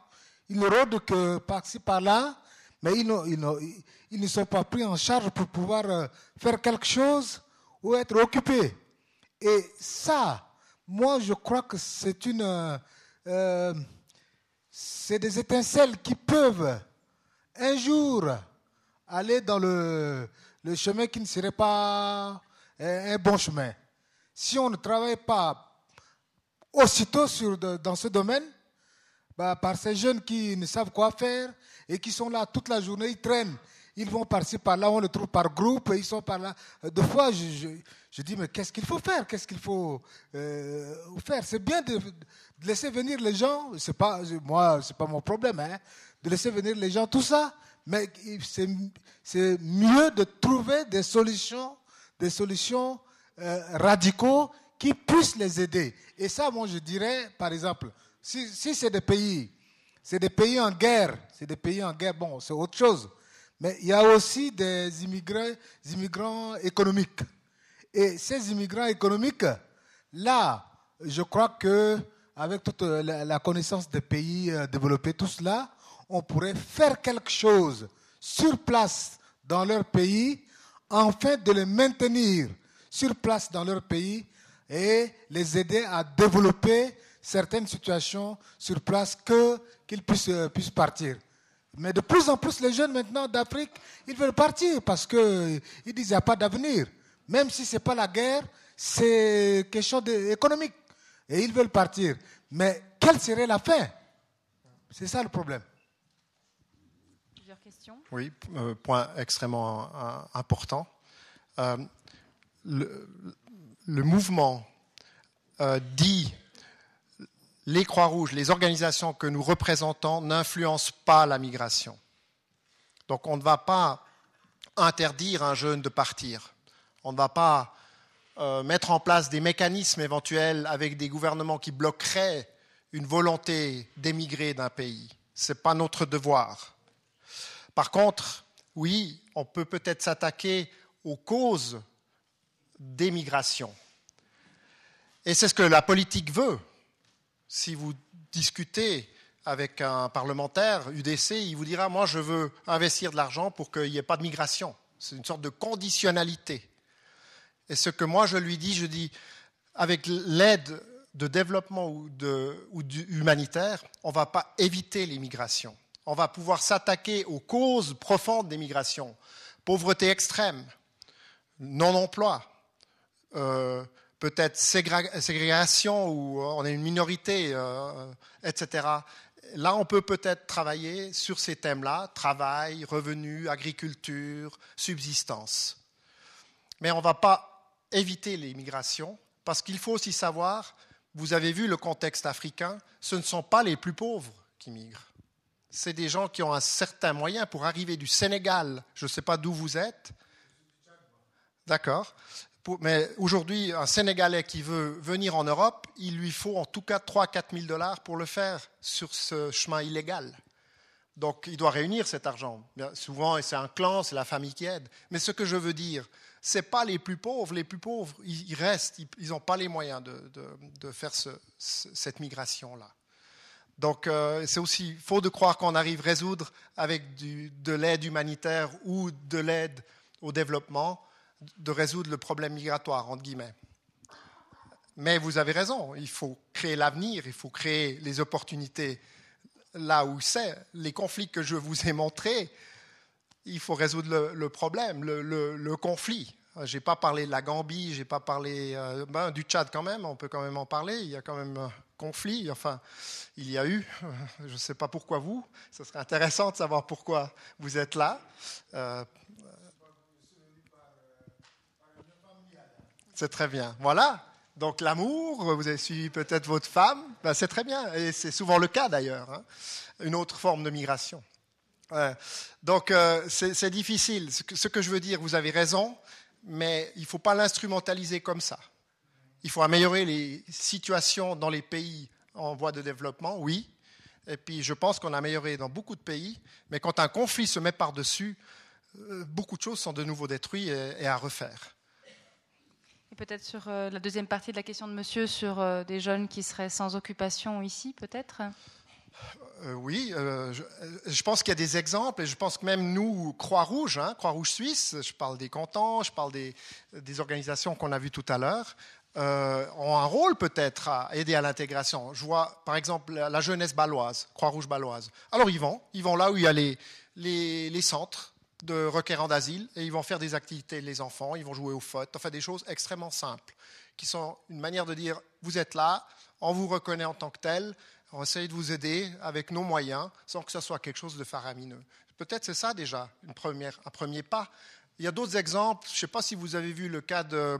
Ils ne rôdent que par-ci, par-là, mais ils, ne sont pas pris en charge pour pouvoir euh, faire quelque chose ou être occupés. Et ça, moi, je crois que c'est une, euh, euh, c'est des étincelles qui peuvent un jour aller dans le, le chemin qui ne serait pas un bon chemin. Si on ne travaille pas aussitôt sur, dans ce domaine, bah, par ces jeunes qui ne savent quoi faire et qui sont là toute la journée, ils traînent ils vont par-ci, par-là, on les trouve par groupe, ils sont par là. Euh, deux fois, je, dis, mais qu'est-ce qu'il faut faire? Qu'est-ce qu'il faut euh, faire? C'est bien de, laisser venir les gens, c'est pas, moi, c'est pas mon problème, hein, de laisser venir les gens, tout ça, mais c'est mieux de trouver des solutions, des solutions euh, radicaux qui puissent les aider. Et ça, moi, je dirais, par exemple, si, si c'est des pays, c'est des pays en guerre, c'est des pays en guerre, bon, c'est autre chose. Mais il y a aussi des immigrants, immigrants économiques. Et ces immigrants économiques, là, je crois que avec toute la connaissance des pays euh, développés, tout cela, on pourrait faire quelque chose sur place dans leur pays, afin de les maintenir sur place dans leur pays et les aider à développer certaines situations sur place que qu'ils puissent, euh, puissent partir. Mais de plus en plus, les jeunes maintenant d'Afrique, ils veulent partir parce qu'ils disent qu'il n'y a pas d'avenir. Même si ce n'est pas la guerre, c'est quelque chose d'économique. Et ils veulent partir. Mais quelle serait la fin? C'est ça le problème. Oui, euh, point extrêmement euh, important. Euh, le, mouvement dit les Croix-Rouges, les organisations que nous représentons n'influencent pas la migration. Donc on ne va pas interdire un jeune de partir. On ne va pas mettre en place des mécanismes éventuels avec des gouvernements qui bloqueraient une volonté d'émigrer d'un pays. Ce n'est pas notre devoir. Par contre, oui, on peut peut-être s'attaquer aux causes d'émigration. Et c'est ce que la politique veut si vous discutez avec un parlementaire UDC, il vous dira Moi, je veux investir de l'argent pour qu'il n'y ait pas de migration. C'est une sorte de conditionnalité. Et ce que moi, je lui dis, je dis Avec l'aide de développement ou, de, ou humanitaire, on ne va pas éviter l'immigration. On va pouvoir s'attaquer aux causes profondes des migrations pauvreté extrême, non-emploi, euh, peut-être ségrégation où on est une minorité, euh, etc. Là, on peut peut-être travailler sur ces thèmes-là, travail, revenus, agriculture, subsistance. Mais on ne va pas éviter l'immigration parce qu'il faut aussi savoir, vous avez vu le contexte africain, ce ne sont pas les plus pauvres qui migrent. C'est des gens qui ont un certain moyen pour arriver du Sénégal, je ne sais pas d'où vous êtes. D'accord. Mais aujourd'hui, un Sénégalais qui veut venir en Europe, il lui faut en tout cas 3 4 000 dollars pour le faire sur ce chemin illégal. Donc il doit réunir cet argent. souvent, c'est un clan, c'est la famille qui aide. Mais ce que je veux dire, ce n'est pas les plus pauvres. Les plus pauvres, ils, restent, ils n'ont pas les moyens de, faire cette migration-là. Donc euh, c'est aussi faux de croire qu'on arrive à résoudre avec de l'aide humanitaire ou de l'aide au développement, de résoudre le problème migratoire, entre guillemets. Mais vous avez raison, il faut créer l'avenir, il faut créer les opportunités là où c'est. Les conflits que je vous ai montrés, il faut résoudre le, problème, le, conflit. Je n'ai pas parlé de la Gambie, je n'ai pas parlé euh, ben, du Tchad quand même, on peut quand même en parler, il y a quand même un conflit, enfin, il y a eu, je ne sais pas pourquoi vous, ce serait intéressant de savoir pourquoi vous êtes là. Euh, c'est très bien, voilà. Donc l'amour, vous avez suivi peut-être votre femme, ben, c'est très bien, et c'est souvent le cas d'ailleurs, hein. une autre forme de migration. donc euh, c'est difficile. Ce que, je veux dire, vous avez raison, mais il ne faut pas l'instrumentaliser comme ça. Il faut améliorer les situations dans les pays en voie de développement, oui. Et puis je pense qu'on a amélioré dans beaucoup de pays, mais quand un conflit se met par-dessus, euh, beaucoup de choses sont de nouveau détruites et à refaire peut-être sur euh, la deuxième partie de la question de monsieur, sur euh, des jeunes qui seraient sans occupation ici, peut-être? Euh, oui, je, pense qu'il y a des exemples, et je pense que même nous, Croix-Rouge, hein, Croix-Rouge Suisse, je parle des cantons, je parle des, organisations qu'on a vues tout à l'heure, ont un rôle peut-être à aider à l'intégration. Je vois par exemple la, jeunesse baloise, Croix-Rouge baloise. Alors ils vont, ils vont là où il y a les, les centres de requérants d'asile et ils vont faire des activités, les enfants, ils vont jouer au foot, enfin des choses extrêmement simples, qui sont une manière de dire vous êtes là, on vous reconnaît en tant que tel, on essaye de vous aider avec nos moyens sans que ce soit quelque chose de faramineux. Peut-être c'est ça déjà une première, un premier pas. Il y a d'autres exemples, je ne sais pas si vous avez vu le cas de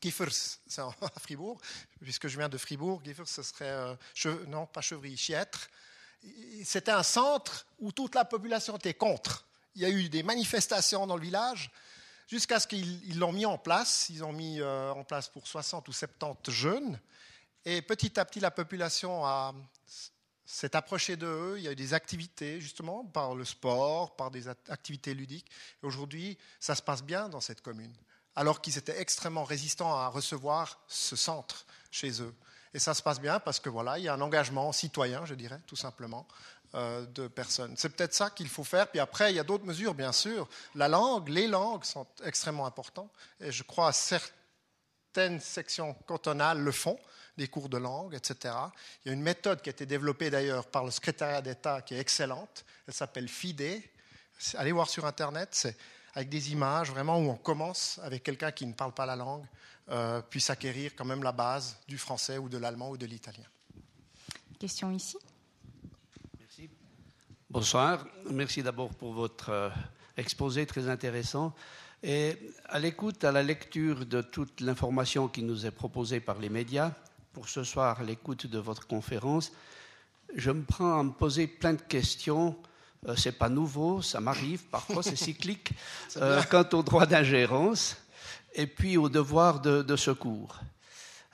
Kiefers, c'est à Fribourg, puisque je viens de Fribourg, Kiefers ce serait, euh, non pas Chevry, Chiètre. C'était un centre où toute la population était contre il y a eu des manifestations dans le village jusqu'à ce qu'ils l'ont mis en place. Ils ont mis euh, en place pour 60 ou 70 jeunes. Et petit à petit, la population s'est approchée d'eux. Il y a eu des activités, justement, par le sport, par des activités ludiques. Et aujourd'hui, ça se passe bien dans cette commune, alors qu'ils étaient extrêmement résistants à recevoir ce centre chez eux. Et ça se passe bien parce que voilà, il y a un engagement citoyen, je dirais, tout simplement, euh, de personnes. C'est peut-être ça qu'il faut faire. Puis après, il y a d'autres mesures, bien sûr. La langue, les langues sont extrêmement importantes. Et je crois que certaines sections cantonales le font, des cours de langue, etc. Il y a une méthode qui a été développée d'ailleurs par le secrétariat d'État qui est excellente. Elle s'appelle FIDE. Allez voir sur Internet. C'est avec des images vraiment où on commence avec quelqu'un qui ne parle pas la langue, euh, puisse acquérir quand même la base du français ou de l'allemand ou de l'italien. Question ici. Bonsoir. Merci d'abord pour votre euh, exposé très intéressant. Et à l'écoute, à la lecture de toute l'information qui nous est proposée par les médias, pour ce soir, l'écoute de votre conférence, je me prends à me poser plein de questions. Euh, c'est pas nouveau, ça m'arrive, parfois c'est cyclique, euh, quant au droit d'ingérence et puis au devoir de, de secours.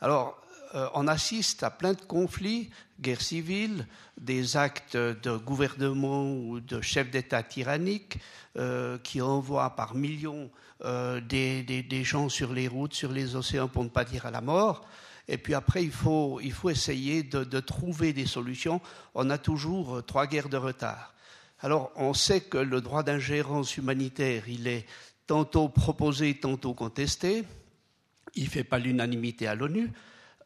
Alors, euh, on assiste à plein de conflits, guerres civiles, des actes de gouvernement ou de chefs d'État tyranniques euh, qui envoient par millions euh, des, gens sur les routes, sur les océans, pour ne pas dire à la mort. Et puis après, il faut, essayer de, trouver des solutions. On a toujours trois guerres de retard. Alors, on sait que le droit d'ingérence humanitaire, il est tantôt proposé, tantôt contesté. Il ne fait pas l'unanimité à l'ONU.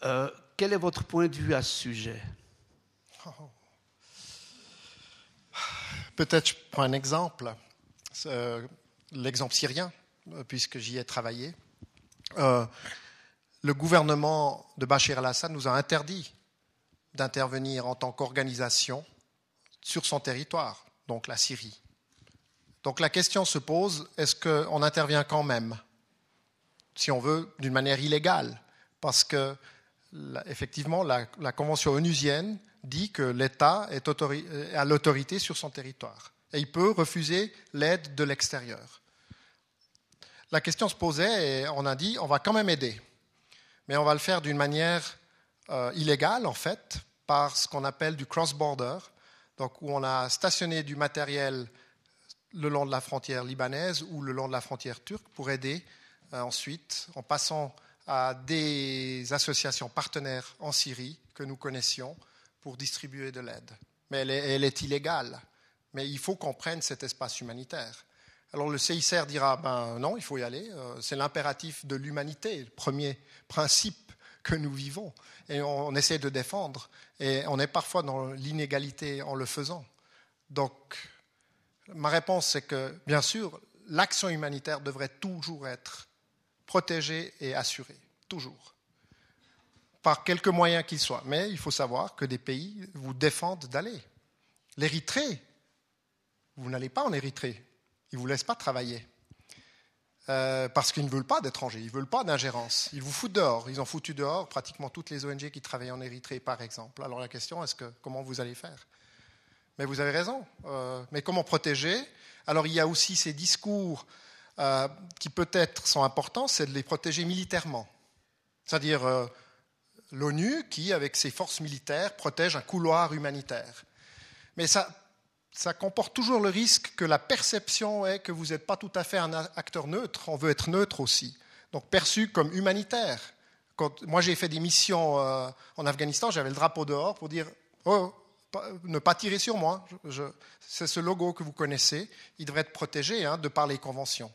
Euh, quel est votre point de vue à ce sujet? Peut-être je prends un exemple, euh, l'exemple syrien, euh, puisque j'y ai travaillé. Le gouvernement de Bachar el-Assad nous a interdit d'intervenir en tant qu'organisation sur son territoire, donc la Syrie. Donc la question se pose, est-ce qu'on intervient quand même si on veut, d'une manière illégale, parce que effectivement, la, Convention onusienne dit que l'État a l'autorité sur son territoire et il peut refuser l'aide de l'extérieur. La question se posait et on a dit on va quand même aider, mais on va le faire d'une manière euh, illégale en fait, par ce qu'on appelle du cross-border, donc où on a stationné du matériel le long de la frontière libanaise ou le long de la frontière turque pour aider euh, ensuite, en passant à des associations partenaires en Syrie que nous connaissions pour distribuer de l'aide. Mais elle est, illégale. Mais il faut qu'on prenne cet espace humanitaire. Alors le CICR dira, ben non, il faut y aller. Euh, c'est l'impératif de l'humanité, le premier principe que nous vivons. Et on essaie de défendre. Et on est parfois dans l'inégalité en le faisant. Donc, ma réponse, c'est que, bien sûr, l'action humanitaire devrait toujours être protégée et assurée, toujours, par quelque moyens qu'ils soient. Mais il faut savoir que des pays vous défendent d'aller. L'Érythrée, vous n'allez pas en Érythrée, ils ne vous laissent pas travailler. Euh, parce qu'ils ne veulent pas d'étrangers, ils ne veulent pas d'ingérence. Ils vous foutent dehors. Ils ont foutu dehors pratiquement toutes les ONG qui travaillent en Érythrée, par exemple. Alors la question, est-ce que comment vous allez faire? Mais vous avez raison. Euh, mais comment protéger? Alors il y a aussi ces discours euh, qui peut-être sont importants, c'est de les protéger militairement. C'est-à-dire l'ONU qui, avec ses forces militaires, protège un couloir humanitaire. Mais ça, ça comporte toujours le risque que la perception est que vous n'êtes pas tout à fait un acteur neutre, on veut être neutre aussi, donc perçu comme humanitaire. Quand moi j'ai fait des missions euh, en Afghanistan, j'avais le drapeau dehors pour dire oh, ne pas tirer sur moi. c'est ce logo que vous connaissez, il devrait être protégé hein, de par les conventions.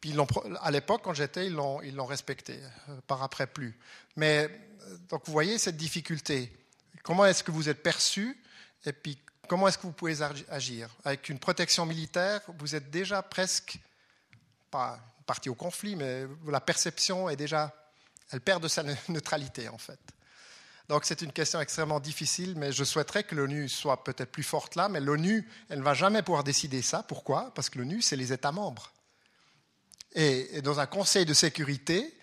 Puis à l'époque, quand j'étais, ils l'ont, respecté. Euh, par après, plus. Mais euh, donc vous voyez cette difficulté. Comment est-ce que vous êtes perçu? Et puis comment est-ce que vous pouvez agir? Avec une protection militaire, vous êtes déjà presque pas parti au conflit, mais la perception est déjà, elle perd de sa neutralité en fait. Donc c'est une question extrêmement difficile, mais je souhaiterais que l'ONU soit peut-être plus forte là, mais l'ONU, elle ne va jamais pouvoir décider ça. Pourquoi? Parce que l'ONU, c'est les États membres. Et, dans un Conseil de sécurité,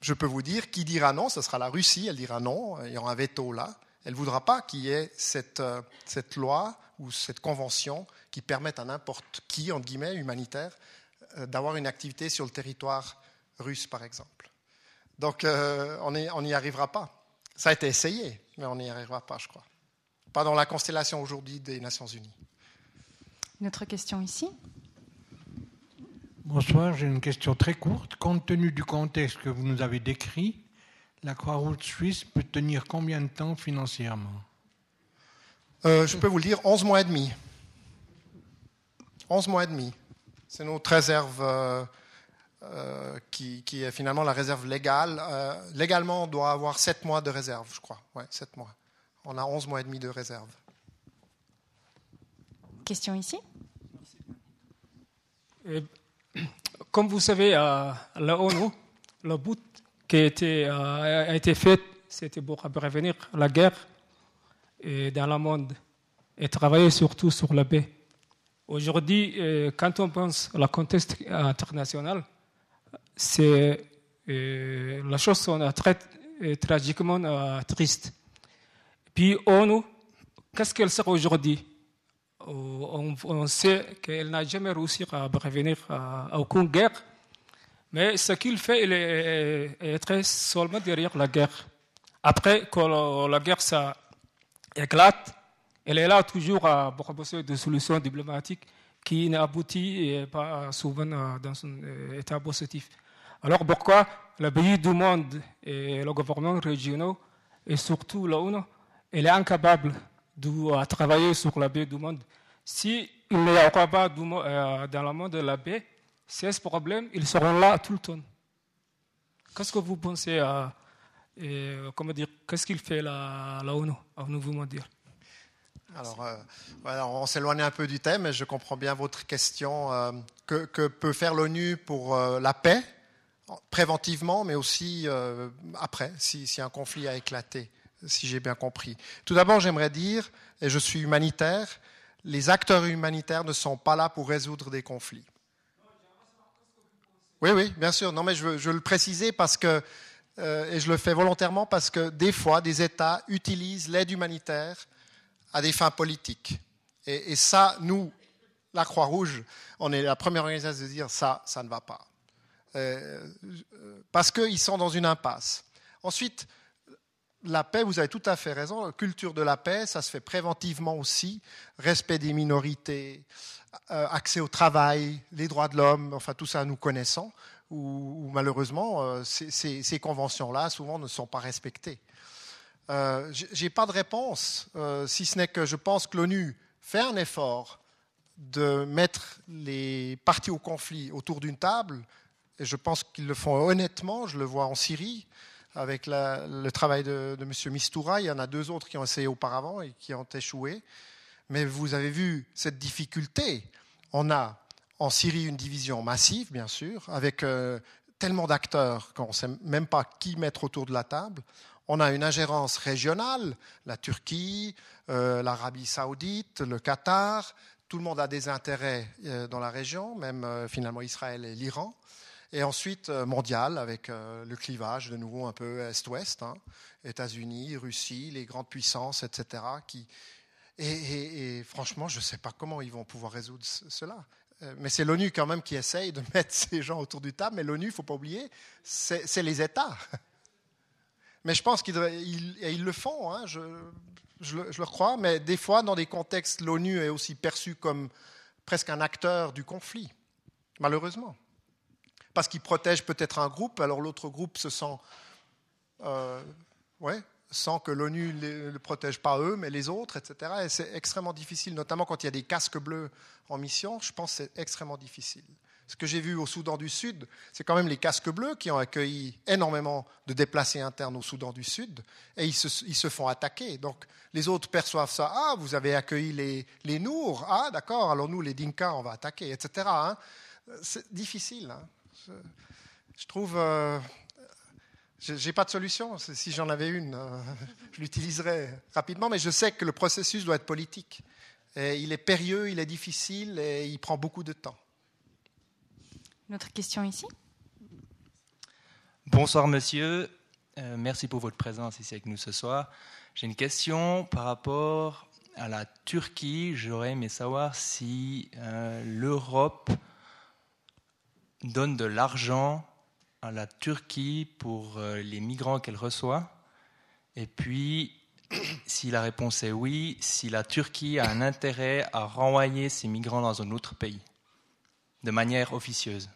je peux vous dire, qui dira non, ce sera la Russie, elle dira non, il y aura un veto là. Elle ne voudra pas qu'il y ait cette, euh, cette, loi ou cette convention qui permette à n'importe qui, entre guillemets, humanitaire, euh, d'avoir une activité sur le territoire russe, par exemple. Donc, euh, on n'y arrivera pas. Ça a été essayé, mais on n'y arrivera pas, je crois. Pas dans la constellation aujourd'hui des Nations Unies. Une autre question ici? Bonsoir, j'ai une question très courte. Compte tenu du contexte que vous nous avez décrit, la Croix-Rouge suisse peut tenir combien de temps financièrement? Euh, Je peux vous le dire, 11 mois et demi. 11 mois et demi. C'est notre réserve euh, euh, qui, est finalement la réserve légale. légalement, on doit avoir 7 mois de réserve, je crois. Oui, 7 mois. On a 11 mois et demi de réserve. Question ici comme vous savez, à la ONU, le but qui a été, euh, a été fait, c'était pour prévenir la guerre dans le monde et travailler surtout sur la paix. Aujourd'hui, euh, quand on pense au contexte international, c'est euh, la chose très tragiquement triste. Puis ONU, qu'est-ce qu'elle sert aujourd'hui? On, sait qu'elle n'a jamais réussi à prévenir à, aucune guerre, mais ce qu'il fait, il est, très seulement derrière la guerre. Après que la guerre ça éclate, elle est là toujours à proposer des solutions diplomatiques qui n'aboutissent pas souvent dans son état positif. Alors pourquoi le pays du monde et le gouvernement régional et surtout l'ONU, elle est incapable de travailler sur la paix du monde? S'il n'y a pas euh, dans le monde de la paix, c'est ce problème, ils seront là tout le temps. Qu'est-ce que vous pensez à, comment dire, qu'est-ce qu'il fait la, ONU, à nouveau mondial alors, euh, on s'éloigne un peu du thème, mais je comprends bien votre question. Euh, que, peut faire l'ONU pour la paix, préventivement, mais aussi après, si, un conflit a éclaté, si j'ai bien compris. Tout d'abord, j'aimerais dire, et je suis humanitaire, les acteurs humanitaires ne sont pas là pour résoudre des conflits. Oui, oui, bien sûr. Non, mais je veux, le préciser parce que, euh, et je le fais volontairement parce que des fois, des États utilisent l'aide humanitaire à des fins politiques. Et, ça, nous, la Croix-Rouge, on est la première organisation à dire ça, ça ne va pas. Euh, parce qu'ils sont dans une impasse. Ensuite, la paix, vous avez tout à fait raison, la culture de la paix, ça se fait préventivement aussi, respect des minorités, accès au travail, les droits de l'homme, enfin tout ça nous connaissons, où, malheureusement euh, ces, conventions-là souvent ne sont pas respectées. Euh, je n'ai pas de réponse, si ce n'est que je pense que l'ONU fait un effort de mettre les partis au conflit autour d'une table, et je pense qu'ils le font honnêtement, je le vois en Syrie, avec le travail de, de M. Mistoura. Il y en a deux autres qui ont essayé auparavant et qui ont échoué. Mais vous avez vu cette difficulté. On a en Syrie une division massive, bien sûr, avec euh, tellement d'acteurs qu'on ne sait même pas qui mettre autour de la table. On a une ingérence régionale, la Turquie, euh, l'Arabie saoudite, le Qatar. Tout le monde a des intérêts euh, dans la région, même finalement Israël et l'Iran. Et ensuite, mondial, avec le clivage de nouveau un peu est-ouest, hein, États-Unis, Russie, les grandes puissances, etc. Et, franchement, je ne sais pas comment ils vont pouvoir résoudre cela. Euh, mais c'est l'ONU quand même qui essaye de mettre ces gens autour du table. Mais l'ONU, il ne faut pas oublier, c'est les États. Mais je pense qu'ils ils, le font, hein, je, le, crois. Mais des fois, dans des contextes, l'ONU est aussi perçue comme presque un acteur du conflit, malheureusement parce qu'ils protègent peut-être un groupe, alors l'autre groupe se sent, euh, ouais, sent que l'ONU ne protège pas eux, mais les autres, etc. Et c'est extrêmement difficile, notamment quand il y a des casques bleus en mission, je pense que c'est extrêmement difficile. Ce que j'ai vu au Soudan du Sud, c'est quand même les casques bleus qui ont accueilli énormément de déplacés internes au Soudan du Sud, et ils se, ils se font attaquer. Donc les autres perçoivent ça, ah, vous avez accueilli les, les Nours, ah, d'accord, alors nous, les Dinkas, on va attaquer, etc. Hein. C'est difficile. Hein je trouve. Euh, j'ai pas de solution. Si j'en avais une, euh, je l'utiliserais rapidement, mais je sais que le processus doit être politique. Et il est périlleux, il est difficile et il prend beaucoup de temps. Une autre question ici? Bonsoir monsieur, euh, merci pour votre présence ici avec nous ce soir. J'ai une question par rapport à la Turquie. J'aurais aimé savoir si l'Europe donne de l'argent à la Turquie pour euh, les migrants qu'elle reçoit Et puis, si la réponse est oui, si la Turquie a un intérêt à renvoyer ces migrants dans un autre pays, de manière officieuse.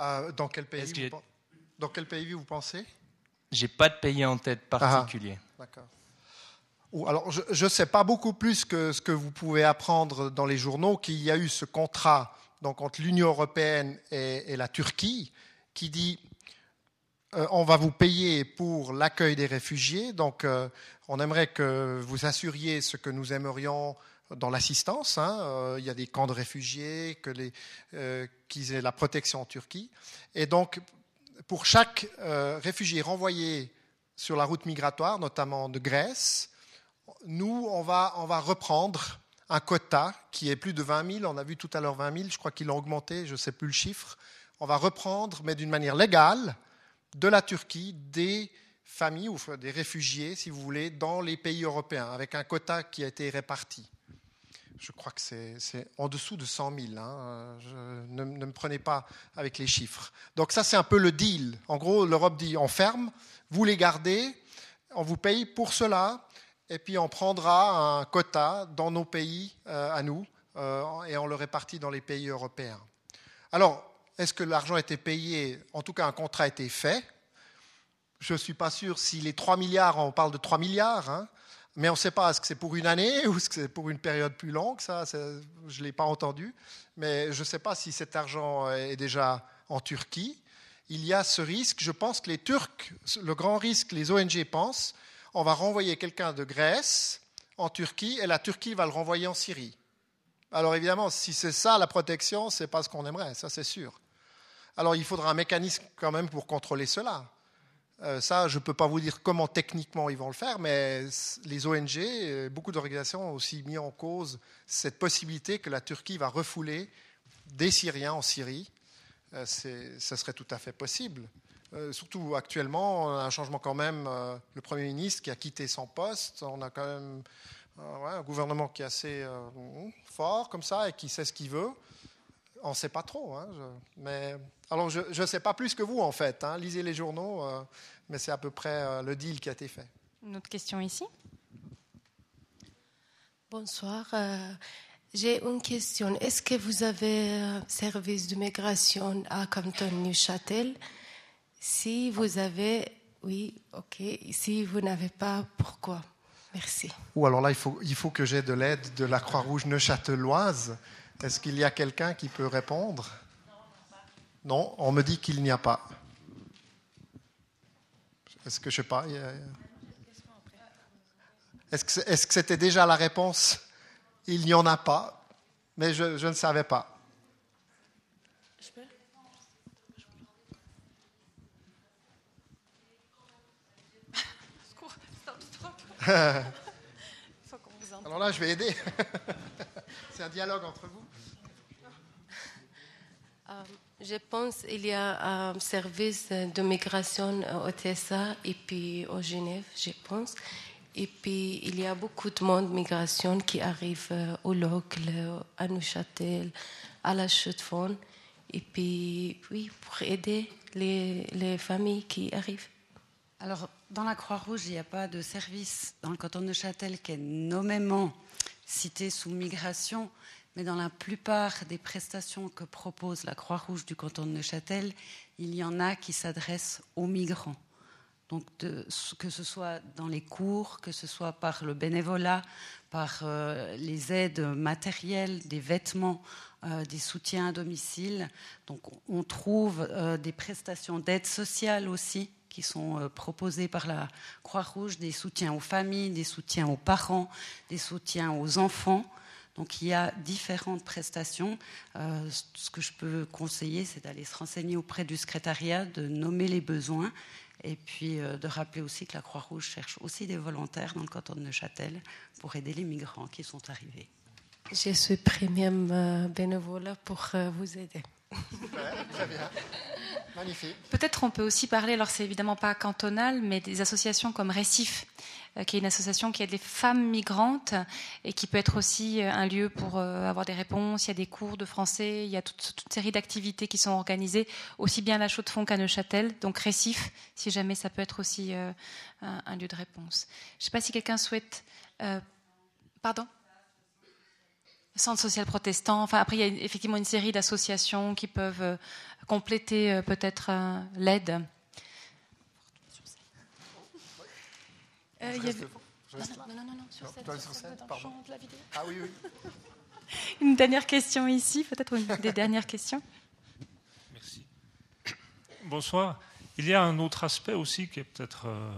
Euh, dans, quel pays vous, dans quel pays vous pensez? J'ai pas de pays en tête ah, particulier. D'accord. Alors, je ne sais pas beaucoup plus que ce que vous pouvez apprendre dans les journaux qu'il y a eu ce contrat donc entre l'Union européenne et, la Turquie, qui dit euh, on va vous payer pour l'accueil des réfugiés. Donc, euh, on aimerait que vous assuriez ce que nous aimerions dans l'assistance. Hein. Euh, il y a des camps de réfugiés, que qu'ils aient la protection en Turquie. Et donc, pour chaque réfugié renvoyé sur la route migratoire, notamment de Grèce, nous, on va reprendre un quota qui est plus de 20 000. On a vu tout à l'heure 20 000, je crois qu'il a augmenté, je ne sais plus le chiffre. On va reprendre, mais d'une manière légale, de la Turquie, des familles ou des réfugiés, si vous voulez, dans les pays européens, avec un quota qui a été réparti. Je crois que c'est en dessous de 100 000. Hein. ne, ne, me prenez pas avec les chiffres. Donc ça, c'est un peu le deal. En gros, l'Europe dit on ferme, vous les gardez, on vous paye pour cela, et puis on prendra un quota dans nos pays euh, à nous euh, et on le répartit dans les pays européens. Alors, est-ce que l'argent a été payé? En tout cas, un contrat a été fait. Je ne suis pas sûr si les 3 milliards, on parle de 3 milliards, hein, mais on ne sait pas, est-ce que c'est pour une année ou est-ce que c'est pour une période plus longue? Ça, je ne l'ai pas entendu. Mais je ne sais pas si cet argent est déjà en Turquie. Il y a ce risque. Je pense que les Turcs, le grand risque, les ONG pensent, on va renvoyer quelqu'un de Grèce en Turquie et la Turquie va le renvoyer en Syrie. Alors évidemment, si c'est ça la protection, c'est pas ce qu'on aimerait, ça c'est sûr. Alors il faudra un mécanisme quand même pour contrôler cela. Euh, ça, je ne peux pas vous dire comment techniquement ils vont le faire, mais les ONG, euh, beaucoup d'organisations ont aussi mis en cause cette possibilité que la Turquie va refouler des Syriens en Syrie, ce serait tout à fait possible. Surtout actuellement, on a un changement quand même. le Premier ministre qui a quitté son poste, on a quand même un gouvernement qui est assez fort comme ça et qui sait ce qu'il veut. On ne sait pas trop. Hein, mais alors, je ne sais pas plus que vous en fait. Hein. lisez les journaux, mais c'est à peu près le deal qui a été fait. Une autre question ici? Bonsoir. Euh, j'ai une question. Est-ce que vous avez un service de migration à Canton Neuchâtel Si vous avez, oui, ok. Si vous n'avez pas, pourquoi? Merci. Ou alors là, il faut, il faut que j'ai de l'aide de la Croix-Rouge neuchâteloise. Est-ce qu'il y a quelqu'un qui peut répondre? Non, on me dit qu'il n'y a pas. Est-ce que je sais pas est-ce que c'était déjà la réponse? Il n'y en a pas, mais je, ne savais pas. Alors là, je vais aider. C'est un dialogue entre vous. Euh, je pense qu'il y a un service de migration au TSA et puis au Genève, je pense. Et puis, il y a beaucoup de monde migration qui arrive euh, au Locle, à Neuchâtel, à la Chute-Fonds. Et puis, oui, pour aider les, les, familles qui arrivent. Alors, dans la Croix-Rouge, il n'y a pas de service dans le canton de Neuchâtel qui est nommément cité sous migration, mais dans la plupart des prestations que propose la Croix-Rouge du canton de Neuchâtel, il y en a qui s'adressent aux migrants. Donc que ce soit dans les cours, que ce soit par le bénévolat, par euh, les aides matérielles, des vêtements, euh, des soutiens à domicile. Donc on trouve euh, des prestations d'aide sociale aussi qui sont proposées par la Croix-Rouge, des soutiens aux familles, des soutiens aux parents, des soutiens aux enfants. Donc il y a différentes prestations. ce que je peux conseiller, c'est d'aller se renseigner auprès du secrétariat, de nommer les besoins et puis euh, de rappeler aussi que la Croix-Rouge cherche aussi des volontaires dans le canton de Neuchâtel pour aider les migrants qui sont arrivés. Je suis premium euh, bénévole pour euh, vous aider. très bien. Peut-être on peut aussi parler, alors c'est évidemment pas cantonal, mais des associations comme Récif, euh, qui est une association qui aide les femmes migrantes et qui peut être aussi euh, un lieu pour euh, avoir des réponses. Il y a des cours de français, il y a toute, toute série d'activités qui sont organisées, aussi bien à la Chaux-de-Fonds qu'à Neuchâtel. Donc Récif, si jamais ça peut être aussi un, lieu de réponse. Je ne sais pas si quelqu'un souhaite. pardon? Centre social protestant. Enfin, après, il y a effectivement une série d'associations qui peuvent compléter peut-être l'aide. Euh, y avait... non, non, non, non, sur cette, sur cette, de la vidéo. Ah oui, oui. une dernière question ici, peut-être une des dernières questions? Merci. Bonsoir. Il y a un autre aspect aussi qui est peut-être euh,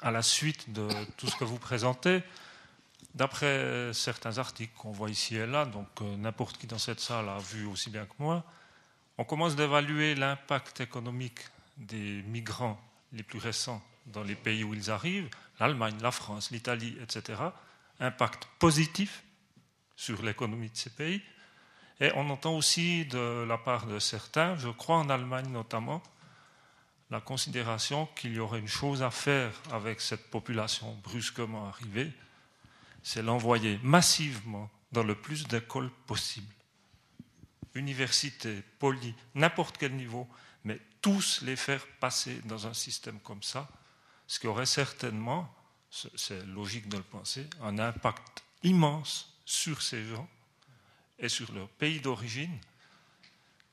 à la suite de tout ce que vous présentez. D'après certains articles qu'on voit ici et là, donc euh, n'importe qui dans cette salle a vu aussi bien que moi, on commence d'évaluer l'impact économique des migrants les plus récents dans les pays où ils arrivent, l'Allemagne, la France, l'Italie, etc., impact positif sur l'économie de ces pays. Et on entend aussi de la part de certains, je crois en Allemagne notamment, la considération qu'il y aurait une chose à faire avec cette population brusquement arrivée, c'est l'envoyer massivement dans le plus d'écoles possible. Université, poly, n'importe quel niveau, mais tous les faire passer dans un système comme ça, ce qui aurait certainement, c'est logique de le penser, un impact immense sur ces gens et sur leur pays d'origine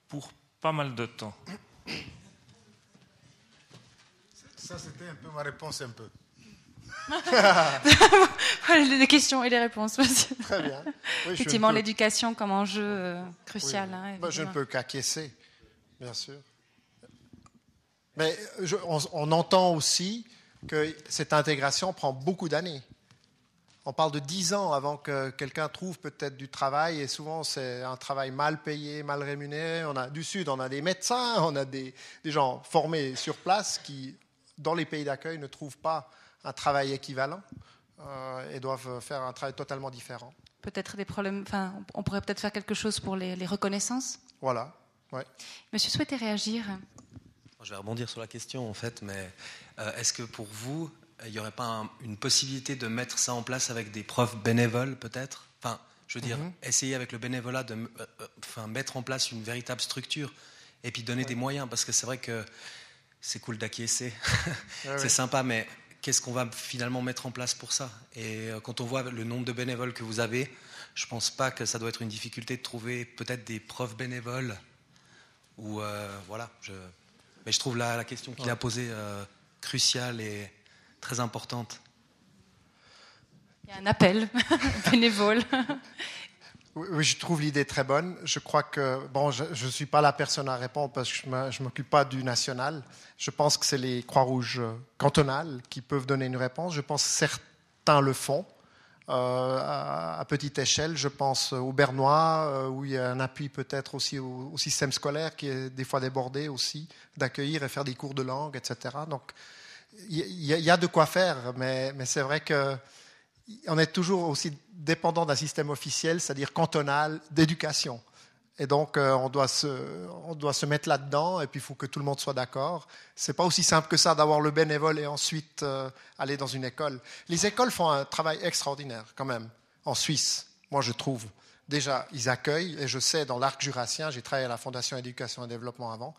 pour pas mal de temps. Ça, c'était un peu ma réponse, un peu. les questions et les réponses. Très bien. Effectivement, l'éducation comme enjeu euh, crucial. Hein, je ne peux qu'acquiescer, bien sûr. Mais on, entend aussi que cette intégration prend beaucoup d'années. On parle de dix ans avant que quelqu'un trouve peut-être du travail, et souvent c'est un travail mal payé, mal rémunéré. On a du Sud, on a des médecins, on a des, gens formés sur place qui, dans les pays d'accueil, ne trouvent pas un travail équivalent euh, et doivent faire un travail totalement différent. peut-être des problèmes. Enfin, on pourrait peut-être faire quelque chose pour les, reconnaissances? Voilà. Ouais. Monsieur souhaitait réagir. Je vais rebondir sur la question en fait, mais euh, est-ce que pour vous, il n'y aurait pas une possibilité de mettre ça en place avec des profs bénévoles peut-être? Enfin, je veux dire, mhm. essayer avec le bénévolat de euh, euh, enfin, mettre en place une véritable structure et puis donner des moyens, parce que c'est vrai que c'est cool d'acquiescer, c'est sympa, mais qu'est-ce qu'on va finalement mettre en place pour ça Et euh, quand on voit le nombre de bénévoles que vous avez, je ne pense pas que ça doit être une difficulté de trouver peut-être des profs bénévoles. Ou voilà, je... mais je trouve la, la question qu'il a posée cruciale et très importante. Il y a un appel bénévole. Oui, je trouve l'idée très bonne. Je crois que, bon, je ne suis pas la personne à répondre parce que je ne m'occupe pas du national. Je pense que c'est les Croix-Rouges cantonales qui peuvent donner une réponse. Je pense que certains le font euh, à, petite échelle. Je pense au Bernois, euh, où il y a un appui peut-être aussi au, système scolaire qui est des fois débordé aussi, d'accueillir et faire des cours de langue, etc. Donc, il y, a de quoi faire, mais, c'est vrai que on est toujours aussi dépendant d'un système officiel, c'est-à-dire cantonal, d'éducation. Et donc, euh, on, doit se, on doit se mettre là-dedans, et puis il faut que tout le monde soit d'accord. Ce n'est pas aussi simple que ça d'avoir le bénévole et ensuite euh, aller dans une école. Les écoles font un travail extraordinaire, quand même, en Suisse, moi je trouve. Déjà, ils accueillent, et je sais, dans l'arc jurassien, j'ai travaillé à la Fondation Éducation et Développement avant,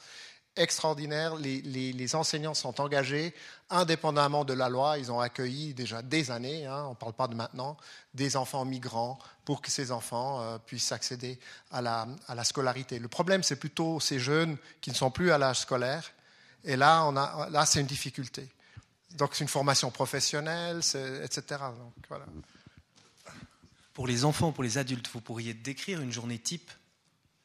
extraordinaire. Les, enseignants sont engagés indépendamment de la loi. Ils ont accueilli déjà des années, hein, on ne parle pas de maintenant, des enfants migrants pour que ces enfants euh, puissent accéder à la, scolarité. Le problème, c'est plutôt ces jeunes qui ne sont plus à l'âge scolaire. Et là, là c'est une difficulté. Donc, c'est une formation professionnelle, etc. Donc, voilà. Pour les enfants, pour les adultes, vous pourriez décrire une journée type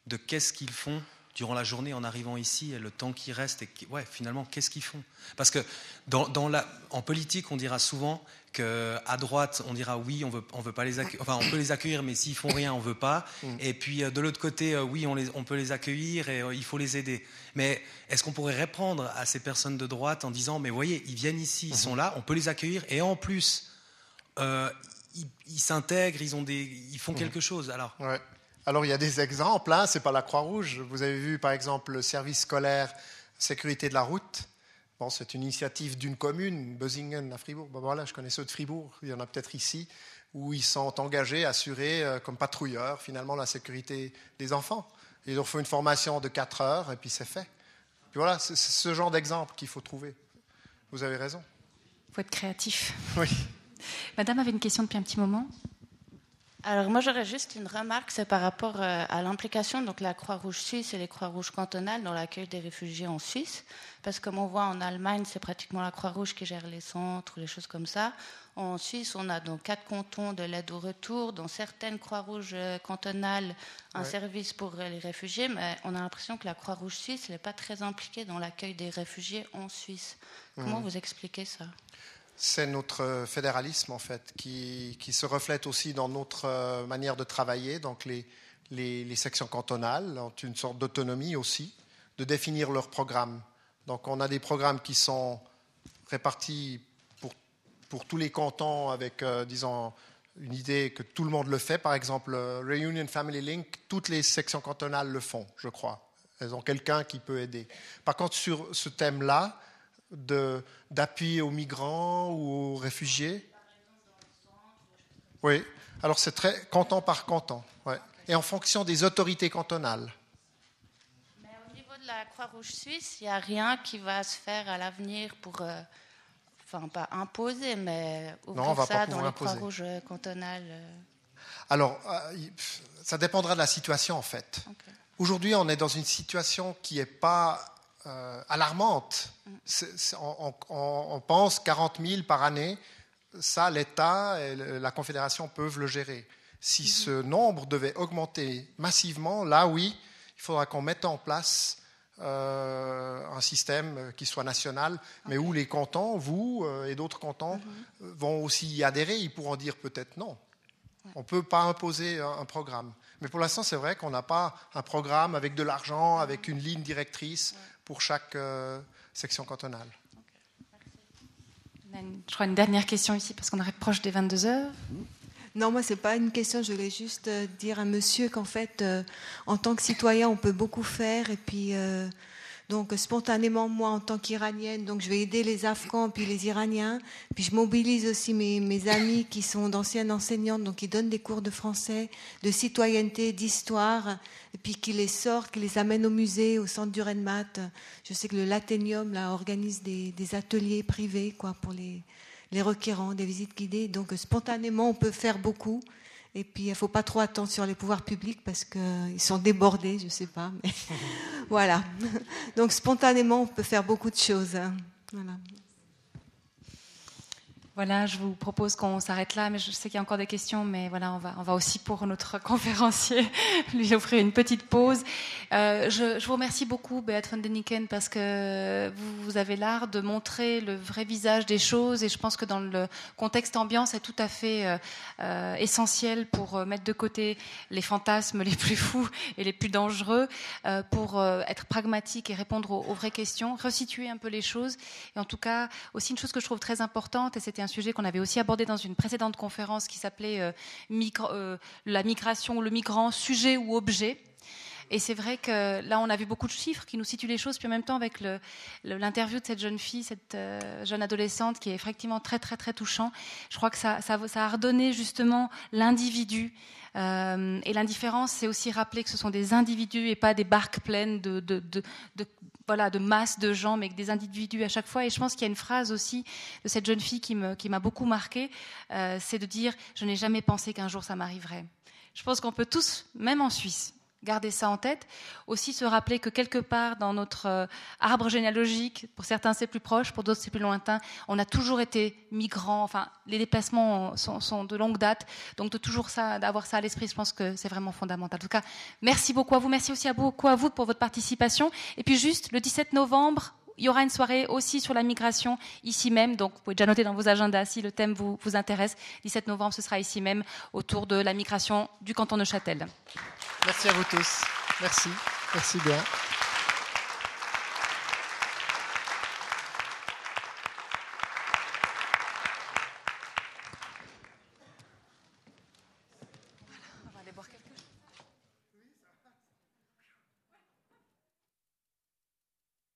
de qu'est-ce qu'ils font durant la journée en arrivant ici et le temps qui reste et ouais finalement qu'est-ce qu'ils font? Parce que dans, la, en politique on dira souvent que à droite on dira oui on veut on veut pas les accueillir enfin on peut les accueillir mais s'ils font rien on veut pas mm. et puis euh, de l'autre côté euh, oui on, les, on peut les accueillir et euh, il faut les aider mais est-ce qu'on pourrait répondre à ces personnes de droite en disant mais voyez ils viennent ici ils mm-hmm. sont là on peut les accueillir et en plus ils s'intègrent, ils, ont des, ils font mm-hmm. quelque chose. Alors, ouais. Alors il y a des exemples, hein, c'est pas la Croix-Rouge. Vous avez vu par exemple le service scolaire sécurité de la route. Bon, c'est une initiative d'une commune, Bözingen à Fribourg. voilà, je connais ceux de Fribourg, il y en a peut-être ici, où ils sont engagés à assurer euh, comme patrouilleurs finalement la sécurité des enfants. Ils leur font une formation de 4 heures et puis c'est fait. Puis voilà, c'est ce genre d'exemple qu'il faut trouver. Vous avez raison. Il faut être créatif. Oui. Madame avait une question depuis un petit moment. Alors moi j'aurais juste une remarque, c'est par rapport euh, à l'implication donc la Croix-Rouge suisse et les Croix-Rouges cantonales dans l'accueil des réfugiés en Suisse, parce que comme on voit en Allemagne c'est pratiquement la Croix-Rouge qui gère les centres, les choses comme ça. En Suisse on a donc quatre cantons de l'aide au retour, dans certaines Croix-Rouges euh, cantonales un service pour euh, les réfugiés, mais on a l'impression que la Croix-Rouge suisse n'est pas très impliquée dans l'accueil des réfugiés en Suisse. Comment mmh. vous expliquez ça? C'est notre fédéralisme en fait qui, se reflète aussi dans notre euh, manière de travailler. Donc les, les, sections cantonales ont une sorte d'autonomie aussi de définir leurs programmes. Donc on a des programmes qui sont répartis pour, pour tous les cantons avec, euh, disons, une idée que tout le monde le fait. Par exemple, euh, Reunion Family Link, toutes les sections cantonales le font, je crois. Elles ont quelqu'un qui peut aider. Par contre, sur ce thème-là, d'appui aux migrants ou aux réfugiés? Oui, alors c'est très canton par canton, ouais. et en fonction des autorités cantonales? Mais au niveau de la Croix-Rouge suisse, il n'y a rien qui va se faire à l'avenir pour, euh, enfin pas imposer, mais ouvrir ça dans les Croix-Rouges cantonales euh. Alors, euh, ça dépendra de la situation en fait. Aujourd'hui, on est dans une situation qui n'est pas euh, alarmante. on, pense 40 000 par année. Ça, l'État et la Confédération peuvent le gérer. Si mhm. ce nombre devait augmenter massivement, là, oui, il faudra qu'on mette en place euh, un système qui soit national, mais où les cantons, vous euh, et d'autres cantons, mhm. vont aussi y adhérer. Ils pourront dire peut-être non. On ne peut pas imposer un, programme. Mais pour l'instant, c'est vrai qu'on n'a pas un programme avec de l'argent, avec une ligne directrice pour chaque euh, section cantonale. je crois une dernière question ici parce qu'on arrive proche des 22 heures. Non, moi, c'est pas une question. Je voulais juste euh, dire à monsieur qu'en fait, euh, en tant que citoyen, on peut beaucoup faire. Et puis, euh, donc, spontanément, moi, en tant qu'Iranienne, donc je vais aider les Afghans puis les Iraniens. Puis je mobilise aussi mes, amis qui sont d'anciennes enseignantes, donc qui donnent des cours de français, de citoyenneté, d'histoire, et puis qui les sortent, qui les amènent au musée, au centre du Renmat. Je sais que le Laténium là organise des, des ateliers privés, quoi, pour les les requérants, des visites guidées. Donc spontanément, on peut faire beaucoup. Et puis, il ne faut pas trop attendre sur les pouvoirs publics parce qu'ils sont débordés, je ne sais pas. Mais voilà. Donc spontanément, on peut faire beaucoup de choses. Hein. Voilà. Voilà, je vous propose qu'on s'arrête là, mais je sais qu'il y a encore des questions, mais voilà, on va, on va aussi pour notre conférencier lui offrir une petite pause. Euh, je, vous remercie beaucoup, Beat van den Niken, parce que vous, avez l'art de montrer le vrai visage des choses, et je pense que dans le contexte ambiant, c'est tout à fait euh, euh, essentiel pour mettre de côté les fantasmes les plus fous et les plus dangereux, euh, pour euh, être pragmatique et répondre aux, aux, vraies questions, resituer un peu les choses, et en tout cas, aussi une chose que je trouve très importante, et c'était un sujet qu'on avait aussi abordé dans une précédente conférence qui s'appelait euh, euh, la migration, le migrant, sujet ou objet. Et c'est vrai que là, on a vu beaucoup de chiffres qui nous situent les choses, puis en même temps, avec l'interview de cette jeune fille, cette euh, jeune adolescente, qui est effectivement très, très, très touchant, je crois que ça, ça, ça a redonné justement l'individu. Euh, et l'indifférence, c'est aussi rappeler que ce sont des individus et pas des barques pleines de, de, voilà, de masse de gens, mais des individus à chaque fois. Et je pense qu'il y a une phrase aussi de cette jeune fille qui m'a qui beaucoup marqué, euh, c'est de dire je n'ai jamais pensé qu'un jour ça m'arriverait. Je pense qu'on peut tous, même en Suisse, garder ça en tête. Aussi se rappeler que quelque part dans notre euh, arbre généalogique, pour certains c'est plus proche, pour d'autres c'est plus lointain, on a toujours été migrants. Enfin, les déplacements sont, de longue date, donc de toujours ça, d'avoir ça à l'esprit, je pense que c'est vraiment fondamental. En tout cas, merci beaucoup à vous, merci aussi à beaucoup à vous pour votre participation. Et puis juste le 17 novembre, il y aura une soirée aussi sur la migration ici même, donc vous pouvez déjà noter dans vos agendas si le thème vous, vous intéresse. 17 novembre, ce sera ici même autour de la migration du canton de Châtel. Merci à vous tous. Merci. Merci bien.